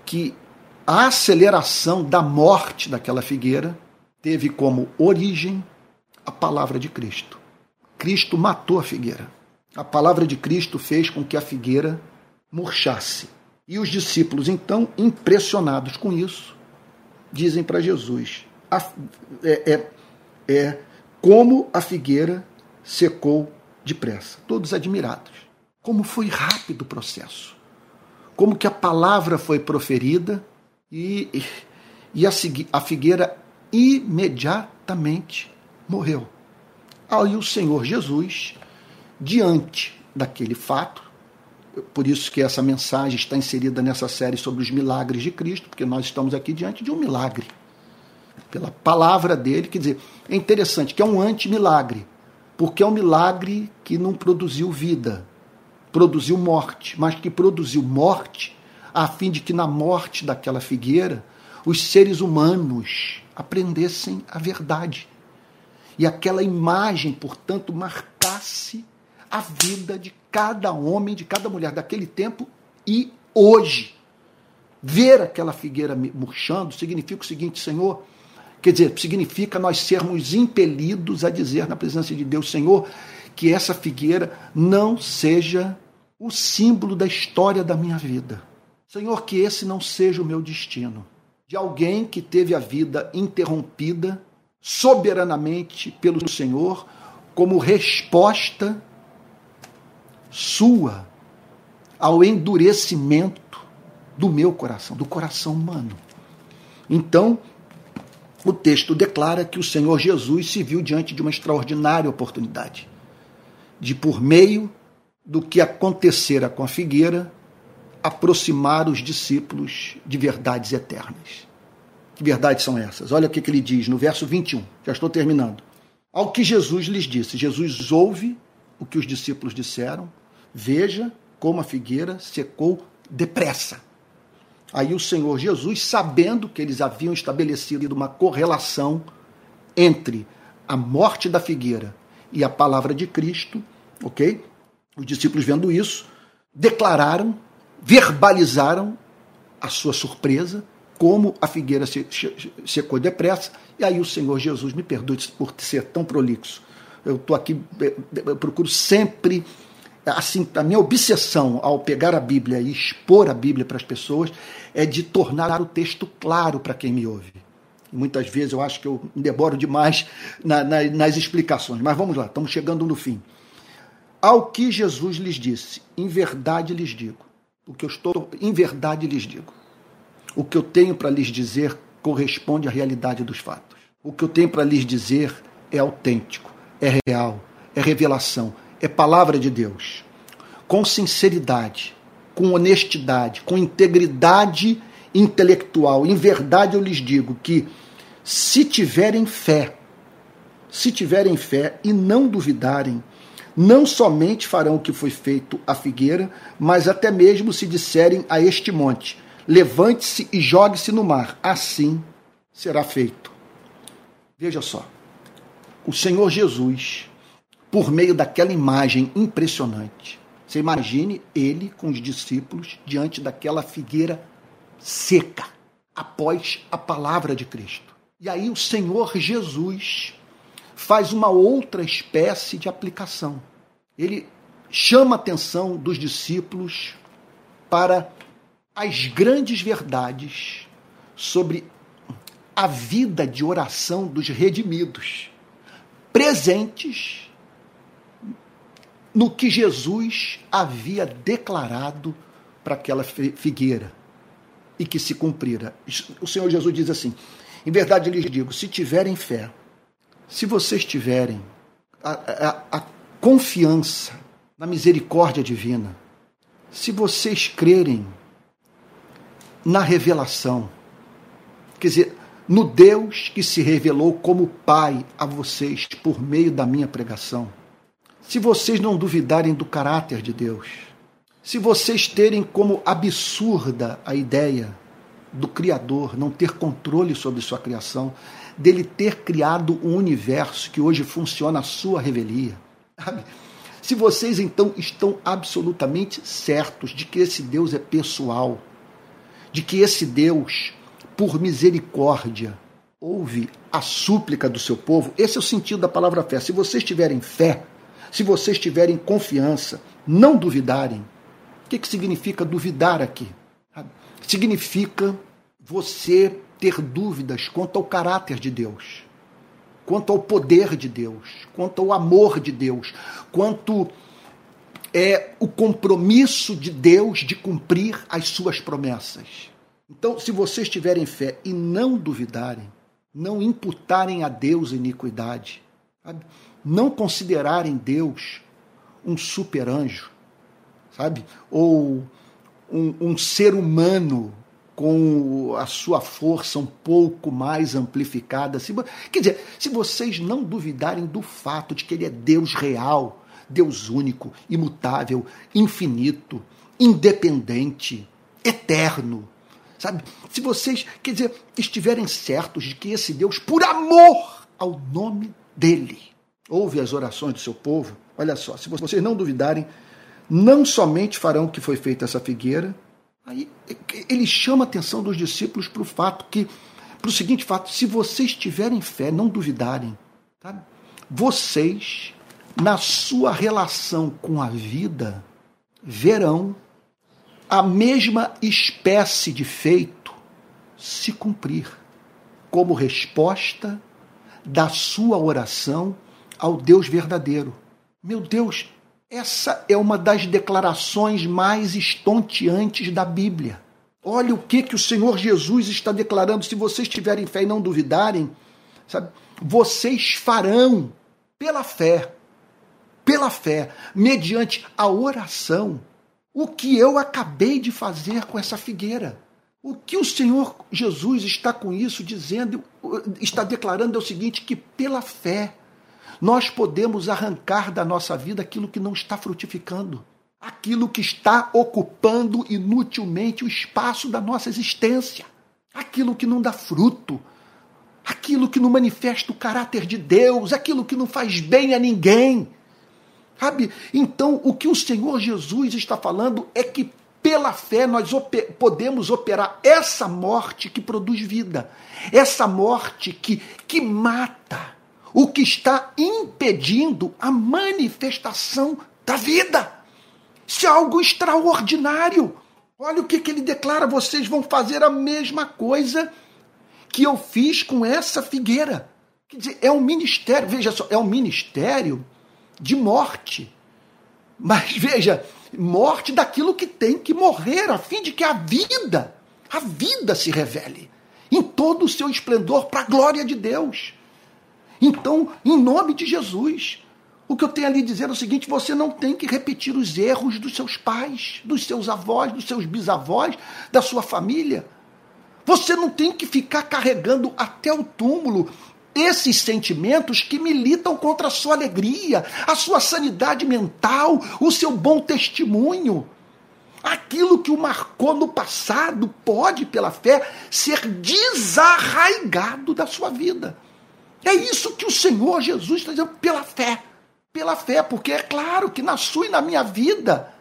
que a aceleração da morte daquela figueira teve como origem a palavra de Cristo. Cristo matou a figueira. A palavra de Cristo fez com que a figueira murchasse. E os discípulos, então, impressionados com isso, dizem para Jesus: é, é, é como a figueira secou depressa. Todos admirados. Como foi rápido o processo como que a palavra foi proferida e, e a, a figueira imediatamente morreu. Aí o Senhor Jesus, diante daquele fato, por isso que essa mensagem está inserida nessa série sobre os milagres de Cristo, porque nós estamos aqui diante de um milagre. Pela palavra dele, quer dizer, é interessante que é um anti-milagre, porque é um milagre que não produziu vida, produziu morte, mas que produziu morte a fim de que na morte daquela figueira os seres humanos aprendessem a verdade. E aquela imagem, portanto, marcasse a vida de cada homem, de cada mulher daquele tempo e hoje. Ver aquela figueira murchando significa o seguinte, Senhor, quer dizer, significa nós sermos impelidos a dizer na presença de Deus, Senhor, que essa figueira não seja o símbolo da história da minha vida. Senhor, que esse não seja o meu destino. De alguém que teve a vida interrompida soberanamente pelo Senhor, como resposta sua ao endurecimento do meu coração, do coração humano. Então, o texto declara que o Senhor Jesus se viu diante de uma extraordinária oportunidade de, por meio do que acontecera com a figueira, aproximar os discípulos de verdades eternas. Que verdades são essas? Olha o que, ele diz no verso 21, já estou terminando. Ao que Jesus lhes disse, Jesus ouve o que os discípulos disseram, veja como a figueira secou depressa. Aí o Senhor Jesus, sabendo que eles haviam estabelecido uma correlação entre a morte da figueira e a palavra de Cristo, ok? Os discípulos vendo isso, declararam, verbalizaram a sua surpresa, como a figueira secou depressa, e aí o Senhor Jesus me perdoe por ser tão prolixo. Eu estou aqui, eu procuro sempre assim, a minha obsessão ao pegar a Bíblia e expor a Bíblia para as pessoas é de tornar o texto claro para quem me ouve. Muitas vezes eu acho que eu demoro demais na, na, nas explicações, mas vamos lá, estamos chegando no fim. Ao que Jesus lhes disse, em verdade lhes digo, o que eu estou, em verdade lhes digo, o que eu tenho para lhes dizer corresponde à realidade dos fatos. O que eu tenho para lhes dizer é autêntico, é real, é revelação, é palavra de Deus. Com sinceridade, com honestidade, com integridade intelectual, em verdade eu lhes digo que se tiverem fé, se tiverem fé e não duvidarem, não somente farão o que foi feito à figueira, mas até mesmo se disserem a este monte: levante-se e jogue-se no mar, assim será feito. Veja só, o Senhor Jesus por meio daquela imagem impressionante. Você imagine ele com os discípulos diante daquela figueira seca, após a palavra de Cristo. E aí o Senhor Jesus faz uma outra espécie de aplicação. Ele chama a atenção dos discípulos para as grandes verdades sobre a vida de oração dos redimidos, presentes no que Jesus havia declarado para aquela figueira e que se cumprira. O Senhor Jesus diz assim: em verdade lhes digo, se tiverem fé, se vocês tiverem a, a, a confiança na misericórdia divina, se vocês crerem na revelação, quer dizer, no Deus que se revelou como Pai a vocês por meio da minha pregação, se vocês não duvidarem do caráter de Deus, se vocês terem como absurda a ideia do Criador não ter controle sobre sua criação, dele ter criado um universo que hoje funciona à sua revelia. Se vocês então estão absolutamente certos de que esse Deus é pessoal, de que esse Deus, por misericórdia, ouve a súplica do seu povo, esse é o sentido da palavra fé. Se vocês tiverem fé, se vocês tiverem confiança, não duvidarem. O que, que significa duvidar aqui? Significa você ter dúvidas quanto ao caráter de Deus, quanto ao poder de Deus, quanto ao amor de Deus, quanto é o compromisso de Deus de cumprir as suas promessas. Então, se vocês tiverem fé e não duvidarem, não imputarem a Deus iniquidade, sabe? não considerarem Deus um super anjo, sabe? Ou um, um ser humano com a sua força um pouco mais amplificada. Quer dizer, se vocês não duvidarem do fato de que Ele é Deus real, Deus único, imutável, infinito, independente, eterno, sabe? Se vocês, quer dizer, estiverem certos de que esse Deus, por amor ao nome dele, ouve as orações do seu povo, olha só, se vocês não duvidarem, não somente farão o que foi feito essa figueira, aí ele chama a atenção dos discípulos para o fato que, para o seguinte fato, se vocês tiverem fé, não duvidarem, vocês, na sua relação com a vida, verão a mesma espécie de feito se cumprir, como resposta da sua oração ao Deus verdadeiro. Meu Deus, essa é uma das declarações mais estonteantes da Bíblia. Olha o que, que o Senhor Jesus está declarando. Se vocês tiverem fé e não duvidarem, sabe, vocês farão pela fé, pela fé, mediante a oração, o que eu acabei de fazer com essa figueira. O que o Senhor Jesus está com isso dizendo, está declarando é o seguinte: que pela fé nós podemos arrancar da nossa vida aquilo que não está frutificando. aquilo que está ocupando inutilmente o espaço da nossa existência, aquilo que não dá fruto, aquilo que não manifesta o caráter de Deus, aquilo que não faz bem a ninguém. Sabe? Então, o que o Senhor Jesus está falando é que pela fé nós podemos operar essa morte que produz vida, essa morte que, que mata, o que está impedindo a manifestação da vida. Isso é algo extraordinário. Olha o que, que ele declara: vocês vão fazer a mesma coisa que eu fiz com essa figueira. Quer dizer, é um ministério, veja só, é um ministério de morte. Mas [LAUGHS] veja, morte daquilo que tem que morrer, a fim de que a vida, a vida se revele em todo o seu esplendor para a glória de Deus. Então, em nome de Jesus, o que eu tenho ali dizer é o seguinte: você não tem que repetir os erros dos seus pais, dos seus avós, dos seus bisavós, da sua família. Você não tem que ficar carregando até o túmulo esses sentimentos que militam contra a sua alegria, a sua sanidade mental, o seu bom testemunho. Aquilo que o marcou no passado pode, pela fé, ser desarraigado da sua vida. É isso que o Senhor Jesus está dizendo pela fé. Pela fé, porque é claro que na sua e na minha vida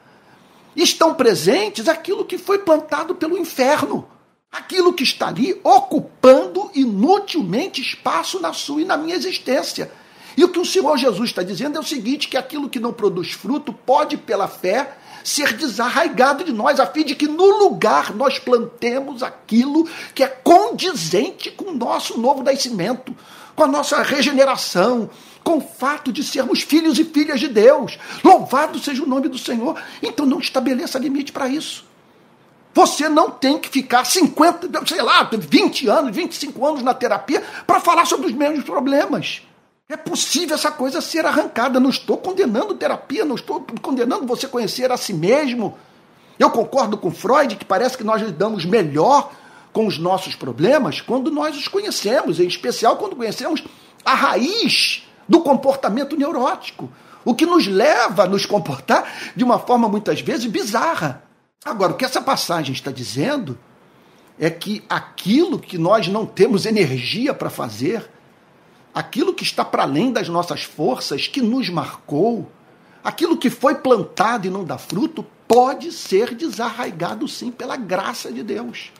estão presentes aquilo que foi plantado pelo inferno aquilo que está ali ocupando inutilmente espaço na sua e na minha existência. E o que o Senhor Jesus está dizendo é o seguinte: que aquilo que não produz fruto pode, pela fé, ser desarraigado de nós, a fim de que no lugar nós plantemos aquilo que é condizente com o nosso novo nascimento, com a nossa regeneração, com o fato de sermos filhos e filhas de Deus. Louvado seja o nome do Senhor. Então não estabeleça limite para isso. Você não tem que ficar 50, sei lá, 20 anos, 25 anos na terapia para falar sobre os mesmos problemas. É possível essa coisa ser arrancada. Não estou condenando terapia, não estou condenando você conhecer a si mesmo. Eu concordo com Freud que parece que nós lidamos melhor com os nossos problemas quando nós os conhecemos, em especial quando conhecemos a raiz do comportamento neurótico, o que nos leva a nos comportar de uma forma muitas vezes bizarra. Agora, o que essa passagem está dizendo é que aquilo que nós não temos energia para fazer, aquilo que está para além das nossas forças, que nos marcou, aquilo que foi plantado e não dá fruto, pode ser desarraigado sim pela graça de Deus.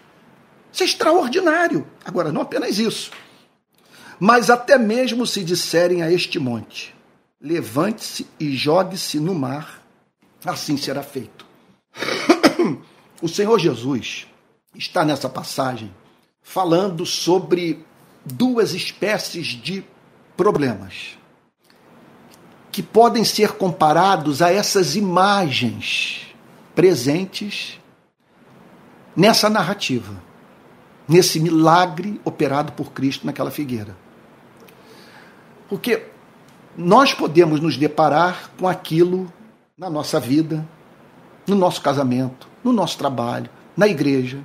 Isso é extraordinário. Agora, não apenas isso. Mas até mesmo se disserem a este monte: levante-se e jogue-se no mar, assim será feito. [COUGHS] O Senhor Jesus está nessa passagem falando sobre duas espécies de problemas que podem ser comparados a essas imagens presentes nessa narrativa, nesse milagre operado por Cristo naquela figueira. Porque nós podemos nos deparar com aquilo na nossa vida, no nosso casamento, no nosso trabalho, na igreja,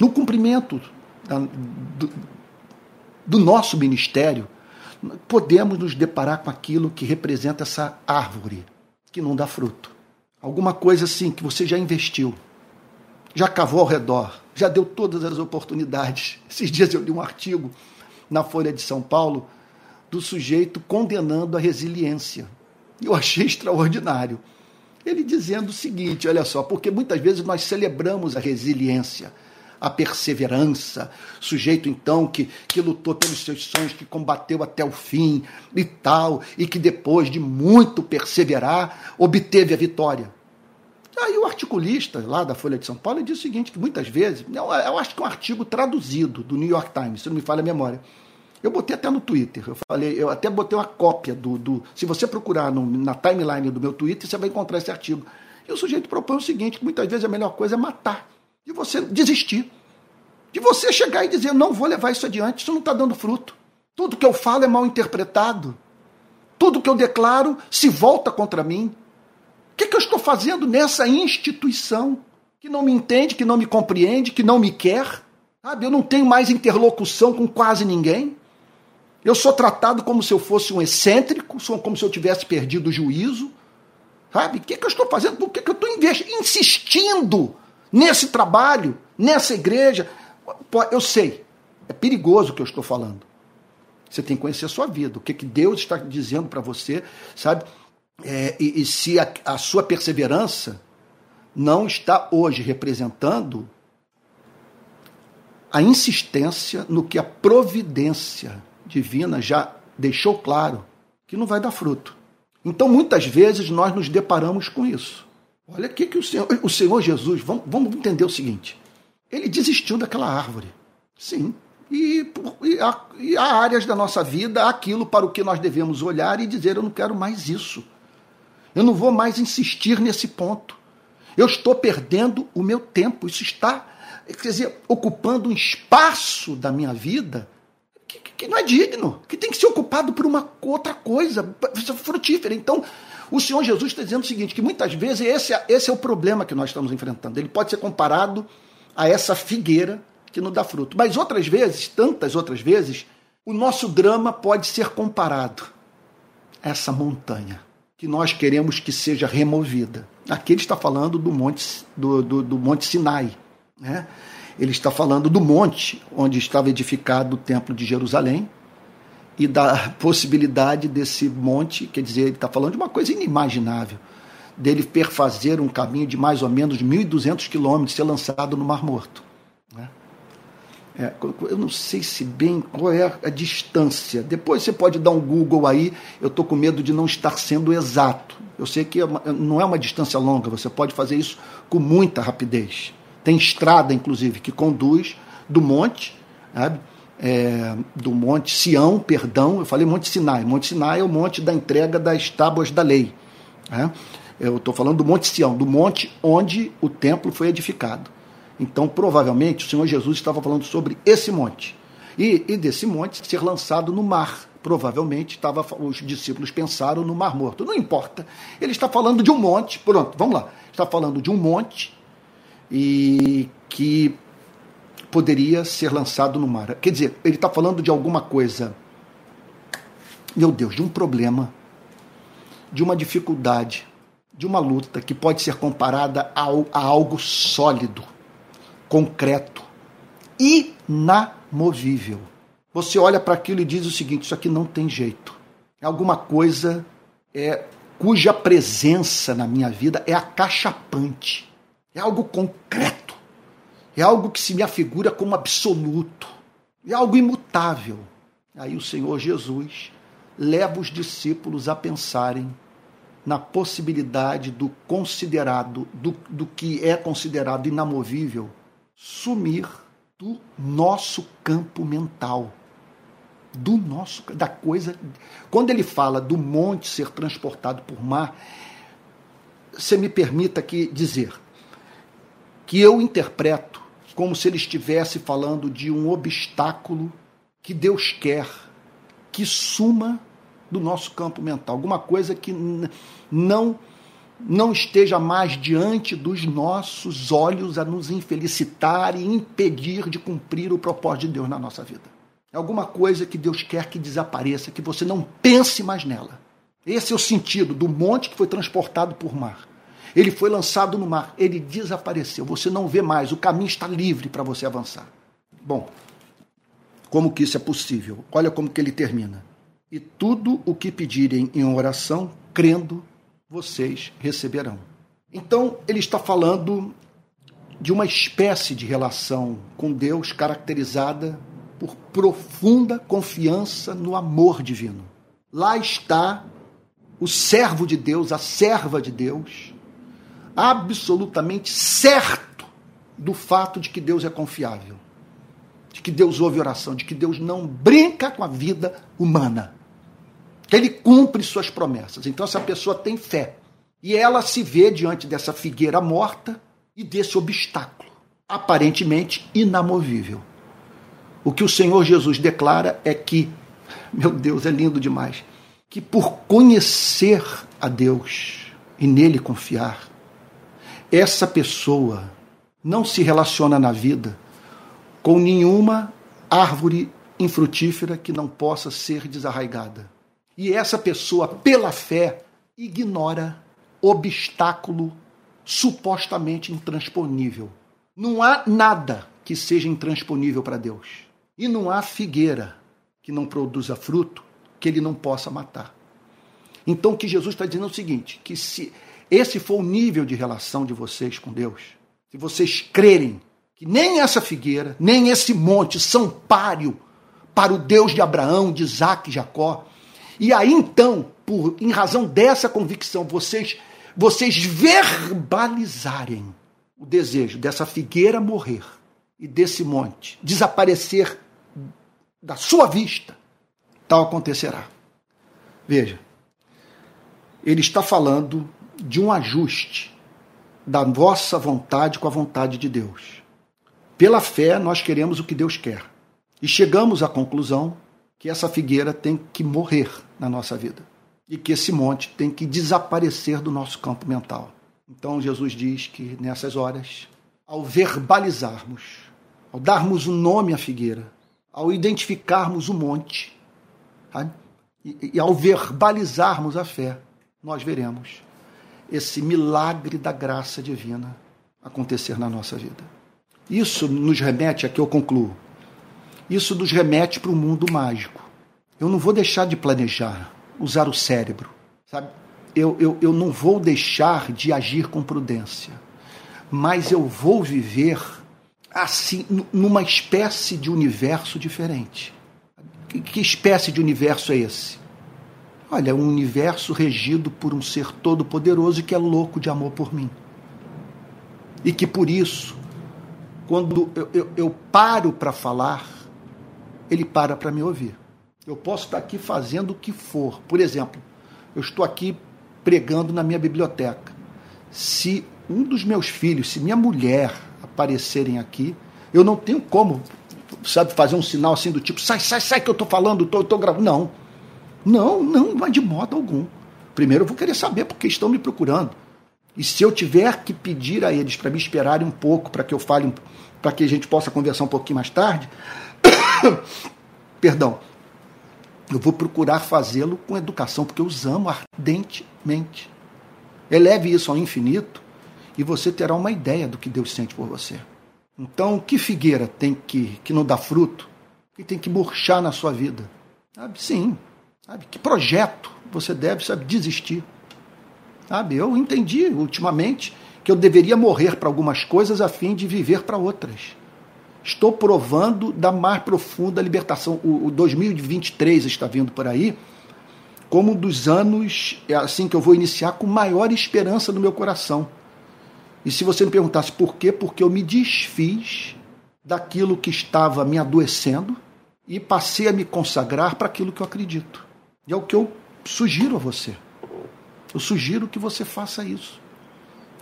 no cumprimento da, do, do nosso ministério, podemos nos deparar com aquilo que representa essa árvore que não dá fruto. Alguma coisa assim que você já investiu, já cavou ao redor, já deu todas as oportunidades. Esses dias eu li um artigo na Folha de São Paulo do sujeito condenando a resiliência. Eu achei extraordinário. Ele dizendo o seguinte: olha só, porque muitas vezes nós celebramos a resiliência, a perseverança, sujeito então que, que lutou pelos seus sonhos, que combateu até o fim e tal, e que depois de muito perseverar obteve a vitória. Aí o articulista lá da Folha de São Paulo diz o seguinte: que muitas vezes, eu, eu acho que é um artigo traduzido do New York Times, se não me falha a memória eu botei até no Twitter. Eu falei, eu até botei uma cópia do. do se você procurar no, na timeline do meu Twitter, você vai encontrar esse artigo. E o sujeito propõe o seguinte: que muitas vezes a melhor coisa é matar. De você desistir. De você chegar e dizer, não vou levar isso adiante, isso não está dando fruto. Tudo que eu falo é mal interpretado. Tudo que eu declaro se volta contra mim. O que, que eu estou fazendo nessa instituição que não me entende, que não me compreende, que não me quer? Sabe, eu não tenho mais interlocução com quase ninguém. Eu sou tratado como se eu fosse um excêntrico, como se eu tivesse perdido o juízo. Sabe? O que, que eu estou fazendo? Por que, que eu estou insistindo nesse trabalho, nessa igreja? Eu sei, é perigoso o que eu estou falando. Você tem que conhecer a sua vida, o que, que Deus está dizendo para você, sabe? É, e, e, se a, a sua perseverança não está hoje representando a insistência no que a providência divina já deixou claro que não vai dar fruto. Então, muitas vezes, nós nos deparamos com isso. Olha aqui que o Senhor, o Senhor Jesus, vamos, vamos entender o seguinte: ele desistiu daquela árvore. Sim. E, e, há, e há áreas da nossa vida, aquilo para o que nós devemos olhar e dizer: eu não quero mais isso. Eu não vou mais insistir nesse ponto. Eu estou perdendo o meu tempo. Isso está, quer dizer, ocupando um espaço da minha vida que, que não é digno, que tem que ser ocupado por uma outra coisa frutífera. Então, o Senhor Jesus está dizendo o seguinte: que muitas vezes esse, é, esse é o problema que nós estamos enfrentando. Ele pode ser comparado a essa figueira que não dá fruto. Mas outras vezes, tantas outras vezes, o nosso drama pode ser comparado a essa montanha que nós queremos que seja removida. Aqui ele está falando do monte, do, do, do monte Sinai. Né? Ele está falando do monte onde estava edificado o templo de Jerusalém e da possibilidade desse monte, quer dizer, ele está falando de uma coisa inimaginável, dele perfazer um caminho de mais ou menos 1.200 quilômetros, ser lançado no Mar Morto. É, eu não sei se bem qual é a distância. Depois você pode dar um Google aí. Eu estou com medo de não estar sendo exato. Eu sei que é não é uma distância longa, você pode fazer isso com muita rapidez. Tem estrada, inclusive, que conduz do monte, sabe? É, do Monte Sião, perdão, eu falei Monte Sinai. Monte Sinai é o monte da entrega das tábuas da lei. Né? Eu estou falando do Monte Sião, do monte onde o templo foi edificado. Então, provavelmente, o Senhor Jesus estava falando sobre esse monte. E, e desse monte ser lançado no mar. Provavelmente estava, os discípulos pensaram no Mar Morto. Não importa. Ele está falando de um monte. Pronto, vamos lá. Está falando de um monte e que poderia ser lançado no mar. Quer dizer, ele está falando de alguma coisa, meu Deus, de um problema, de uma dificuldade, de uma luta que pode ser comparada a, a algo sólido, concreto, inamovível. Você olha para aquilo e diz o seguinte: isso aqui não tem jeito. É alguma coisa é, cuja presença na minha vida é acachapante. É algo concreto. É algo que se me afigura como absoluto. É algo imutável. Aí o Senhor Jesus leva os discípulos a pensarem na possibilidade do considerado, do, do que é considerado inamovível, sumir do nosso campo mental. Do nosso, da coisa. Quando ele fala do monte ser transportado por mar, você me permita aqui dizer, que eu interpreto como se ele estivesse falando de um obstáculo que Deus quer que suma do nosso campo mental, alguma coisa que não não esteja mais diante dos nossos olhos a nos infelicitar e impedir de cumprir o propósito de Deus na nossa vida. É alguma coisa que Deus quer que desapareça, que você não pense mais nela. Esse é o sentido do monte que foi transportado por mar. Ele foi lançado no mar, ele desapareceu. Você não vê mais, o caminho está livre para você avançar. Bom, como que isso é possível? Olha como que ele termina. E tudo o que pedirem em oração, crendo, vocês receberão. Então, ele está falando de uma espécie de relação com Deus caracterizada por profunda confiança no amor divino. Lá está o servo de Deus, a serva de Deus, absolutamente certo do fato de que Deus é confiável, de que Deus ouve oração, de que Deus não brinca com a vida humana, que Ele cumpre suas promessas. Então essa pessoa tem fé e ela se vê diante dessa figueira morta e desse obstáculo, aparentemente inamovível. O que o Senhor Jesus declara é que, meu Deus, é lindo demais, que por conhecer a Deus e nele confiar, essa pessoa não se relaciona na vida com nenhuma árvore infrutífera que não possa ser desarraigada. E essa pessoa, pela fé, ignora obstáculo supostamente intransponível. Não há nada que seja intransponível para Deus. E não há figueira que não produza fruto que ele não possa matar. Então, o que Jesus está dizendo é o seguinte: que se esse for o nível de relação de vocês com Deus, se vocês crerem que nem essa figueira, nem esse monte são páreo para o Deus de Abraão, de Isaac e Jacó, e aí então, por, em razão dessa convicção, vocês, vocês verbalizarem o desejo dessa figueira morrer e desse monte desaparecer da sua vista, tal acontecerá. Veja, ele está falando de um ajuste da vossa vontade com a vontade de Deus. Pela fé, nós queremos o que Deus quer. E chegamos à conclusão que essa figueira tem que morrer na nossa vida e que esse monte tem que desaparecer do nosso campo mental. Então Jesus diz que nessas horas, ao verbalizarmos, ao darmos um nome à figueira, ao identificarmos o monte, e, e ao verbalizarmos a fé, nós veremos esse milagre da graça divina acontecer na nossa vida. Isso nos remete, aqui eu concluo, isso nos remete para o mundo mágico. Eu não vou deixar de planejar, usar o cérebro, sabe? Eu, eu, eu não vou deixar de agir com prudência, mas eu vou viver assim, numa espécie de universo diferente. Que espécie de universo é esse? Olha, é um universo regido por um ser todo-poderoso que é louco de amor por mim. E que por isso, quando eu, eu, eu paro para falar, ele para para me ouvir. Eu posso estar aqui fazendo o que for. Por exemplo, eu estou aqui pregando na minha biblioteca. Se um dos meus filhos, se minha mulher aparecerem aqui, eu não tenho como, sabe, fazer um sinal assim do tipo, sai, sai, sai que eu estou falando, estou tô, tô gravando. Não. Não, não, mas de modo algum. Primeiro eu vou querer saber porque estão me procurando. E se eu tiver que pedir a eles para me esperarem um pouco, para que eu fale, para que a gente possa conversar um pouquinho mais tarde, [COUGHS] perdão, eu vou procurar fazê-lo com educação, porque eu os amo ardentemente. Eleve isso ao infinito e você terá uma ideia do que Deus sente por você. Então, que figueira tem que, que não dá fruto, que tem que murchar na sua vida? Sabe? Sim, Sabe? Que projeto você deve sabe, desistir? Sabe? Eu entendi ultimamente que eu deveria morrer para algumas coisas a fim de viver para outras. Estou provando da mais profunda libertação. O, o 2023 está vindo por aí como um dos anos é assim que eu vou iniciar com maior esperança no meu coração. E se você me perguntasse por quê, porque eu me desfiz daquilo que estava me adoecendo e passei a me consagrar para aquilo que eu acredito. E é o que eu sugiro a você. Eu sugiro que você faça isso.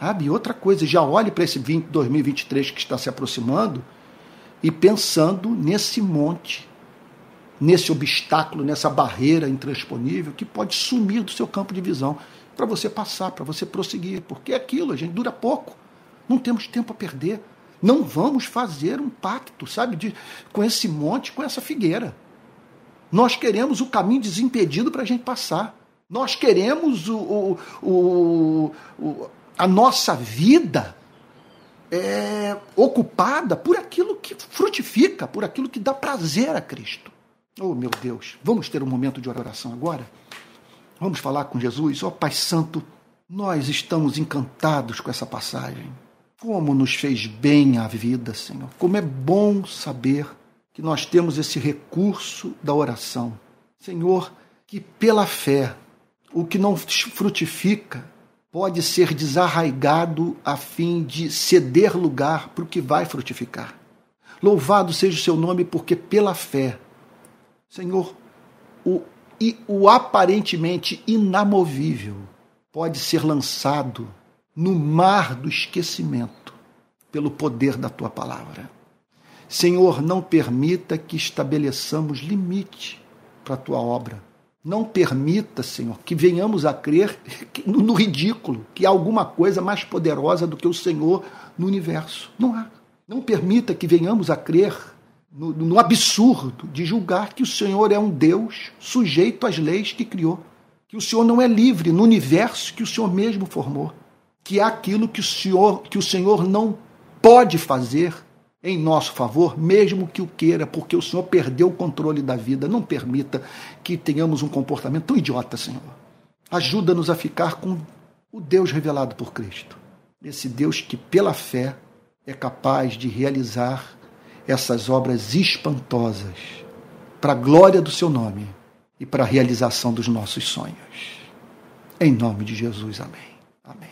Sabe? E outra coisa, já olhe para esse 20, 2023 que está se aproximando e pensando nesse monte, nesse obstáculo, nessa barreira intransponível que pode sumir do seu campo de visão para você passar, para você prosseguir. Porque é aquilo, a gente dura pouco. Não temos tempo a perder. Não vamos fazer um pacto, sabe, de, com esse monte, com essa figueira. Nós queremos o caminho desimpedido para a gente passar. Nós queremos o, o, o, o a nossa vida é, ocupada por aquilo que frutifica, por aquilo que dá prazer a Cristo. Oh, meu Deus, vamos ter um momento de oração agora? Vamos falar com Jesus? Oh, Pai Santo, nós estamos encantados com essa passagem. Como nos fez bem a vida, Senhor. Como é bom saber que nós temos esse recurso da oração. Senhor, que pela fé, o que não frutifica pode ser desarraigado a fim de ceder lugar para o que vai frutificar. Louvado seja o seu nome, porque pela fé, Senhor, o, o aparentemente inamovível pode ser lançado no mar do esquecimento pelo poder da tua palavra. Senhor, não permita que estabeleçamos limite para a tua obra. Não permita, Senhor, que venhamos a crer no ridículo, que há alguma coisa mais poderosa do que o Senhor no universo. Não há. Não permita que venhamos a crer no, no absurdo de julgar que o Senhor é um Deus sujeito às leis que criou. que o Senhor não é livre no universo que o Senhor mesmo formou, que há aquilo que o Senhor, que o Senhor não pode fazer em nosso favor, mesmo que o queira, porque o Senhor perdeu o controle da vida. Não permita que tenhamos um comportamento tão idiota, Senhor. Ajuda-nos a ficar com o Deus revelado por Cristo. Esse Deus que, pela fé, é capaz de realizar essas obras espantosas para a glória do seu nome e para a realização dos nossos sonhos. Em nome de Jesus, amém. Amém.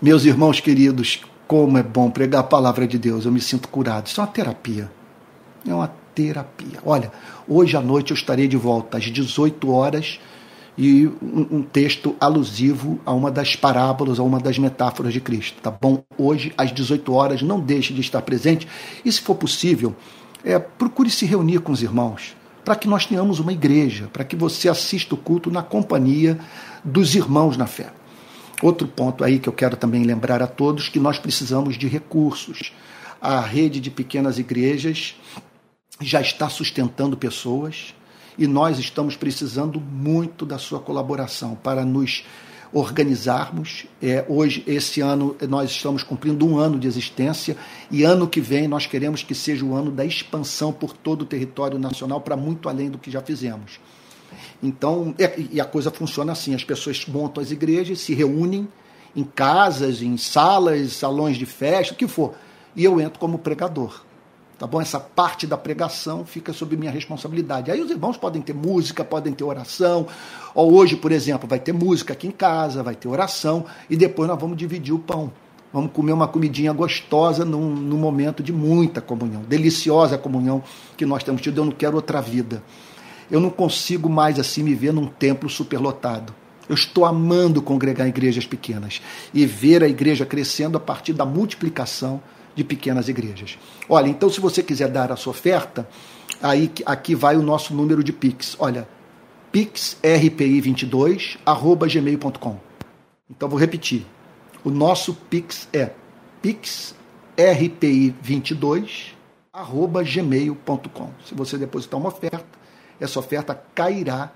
Meus irmãos queridos, como é bom pregar a palavra de Deus, eu me sinto curado. Isso é uma terapia. É uma terapia. Olha, hoje à noite eu estarei de volta às 18 horas e um, um, texto alusivo a uma das parábolas, a uma das metáforas de Cristo, tá bom? Hoje às 18 horas, não deixe de estar presente e se for possível, é, procure se reunir com os irmãos para que nós tenhamos uma igreja, para que você assista o culto na companhia dos irmãos na fé. Outro ponto aí que eu quero também lembrar a todos que nós precisamos de recursos. A rede de pequenas igrejas já está sustentando pessoas e nós estamos precisando muito da sua colaboração para nos organizarmos. É, hoje, esse ano, nós estamos cumprindo um ano de existência e ano que vem nós queremos que seja o ano da expansão por todo o território nacional para muito além do que já fizemos. Então, é, e a coisa funciona assim: as pessoas montam as igrejas, se reúnem em casas, em salas, salões de festa, o que for, e eu entro como pregador. Tá bom? Essa parte da pregação fica sob minha responsabilidade. Aí os irmãos podem ter música, podem ter oração. Ou hoje, por exemplo, vai ter música aqui em casa, vai ter oração, e depois nós vamos dividir o pão. Vamos comer uma comidinha gostosa num, num momento de muita comunhão, deliciosa comunhão que nós temos tido. Eu não quero outra vida. Eu não consigo mais assim me ver num templo superlotado. Eu estou amando congregar igrejas pequenas e ver a igreja crescendo a partir da multiplicação de pequenas igrejas. Olha, então se você quiser dar a sua oferta, aí aqui vai o nosso número de Pix. Olha, pixrpi22@gmail.com. Então vou repetir. O nosso Pix é pixrpi22@gmail.com. Se você depositar uma oferta, essa oferta cairá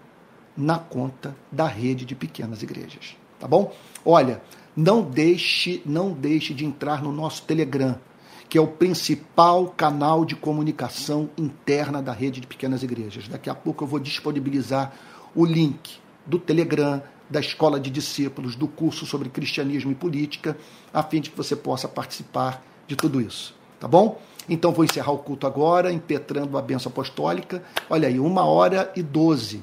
na conta da rede de pequenas igrejas, tá bom? Olha, não deixe, não deixe de entrar no nosso Telegram, que é o principal canal de comunicação interna da rede de pequenas igrejas. Daqui a pouco eu vou disponibilizar o link do Telegram, da Escola de Discípulos, do curso sobre cristianismo e política, a fim de que você possa participar de tudo isso. Tá bom? Então vou encerrar o culto agora, impetrando a benção apostólica. Olha aí, uma hora e doze.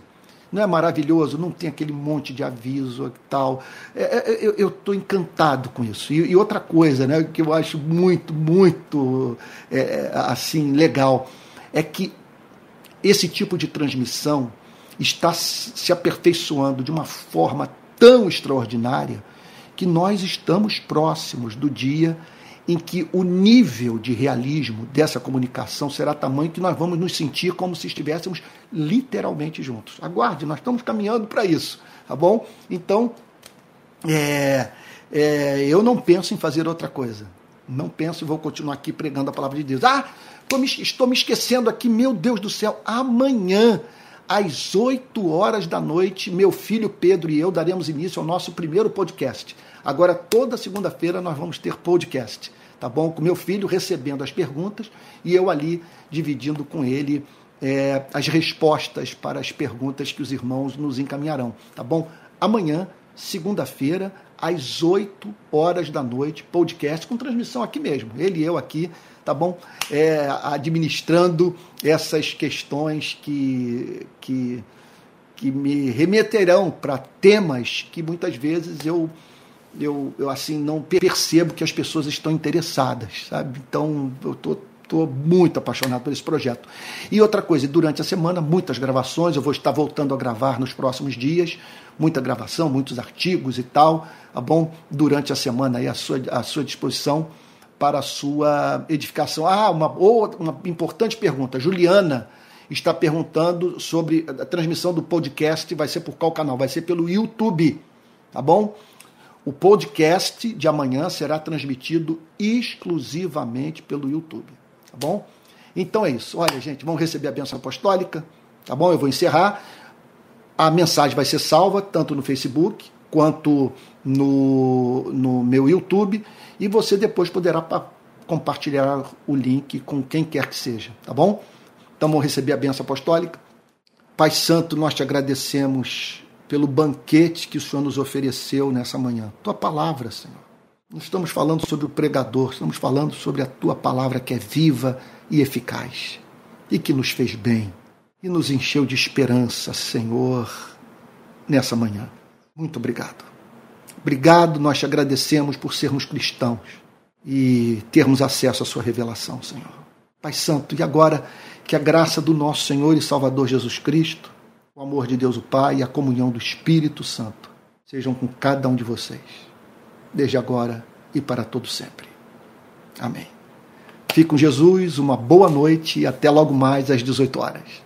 Não é maravilhoso? Não tem aquele monte de aviso e tal. É, é, é eu estou encantado com isso. E, e, outra coisa, né, que eu acho muito, muito é, é, assim legal, é que esse tipo de transmissão está se aperfeiçoando de uma forma tão extraordinária que nós estamos próximos do dia em que o nível de realismo dessa comunicação será tamanho que nós vamos nos sentir como se estivéssemos literalmente juntos. Aguarde, nós estamos caminhando para isso, tá bom? Então, é, é, eu não penso em fazer outra coisa. Não penso e vou continuar aqui pregando a palavra de Deus. Ah, me, estou me esquecendo aqui, meu Deus do céu, amanhã às 8 horas da noite, meu filho Pedro e eu daremos início ao nosso primeiro podcast. Agora, toda segunda-feira, nós vamos ter podcast, tá bom? Com meu filho recebendo as perguntas e eu ali dividindo com ele é, as respostas para as perguntas que os irmãos nos encaminharão, tá bom? Amanhã, segunda-feira, às 8 horas da noite, podcast com transmissão aqui mesmo, ele e eu aqui, tá bom? É, administrando essas questões que, que, que me remeterão para temas que muitas vezes eu eu, eu assim não percebo que as pessoas estão interessadas, sabe? Então eu tô estou muito apaixonado por esse projeto. E outra coisa, durante a semana, muitas gravações, eu vou estar voltando a gravar nos próximos dias, muita gravação, muitos artigos e tal, tá bom? Durante a semana aí à sua, à sua disposição para a sua edificação. Ah, uma, uma importante pergunta. Juliana está perguntando sobre a transmissão do podcast, vai ser por qual canal? Vai ser pelo YouTube, tá bom? O podcast de amanhã será transmitido exclusivamente pelo YouTube, tá bom? Então é isso. Olha, gente, vamos receber a bênção apostólica, tá bom? Eu vou encerrar. a mensagem vai ser salva tanto no Facebook quanto no, no meu YouTube e você depois poderá compartilhar o link com quem quer que seja, tá bom? Então vamos receber a benção apostólica. Pai Santo, nós te agradecemos pelo banquete que o Senhor nos ofereceu nessa manhã. Tua palavra, Senhor. Não estamos falando sobre o pregador, estamos falando sobre a tua palavra que é viva e eficaz e que nos fez bem e nos encheu de esperança, Senhor, nessa manhã. Muito obrigado. Obrigado, nós te agradecemos por sermos cristãos e termos acesso à sua revelação, Senhor. Pai Santo, e agora que a graça do nosso Senhor e Salvador Jesus Cristo, o amor de Deus o Pai e a comunhão do Espírito Santo sejam com cada um de vocês, desde agora e para todo sempre. Amém. Fique com Jesus, uma boa noite e até logo mais às 18 horas.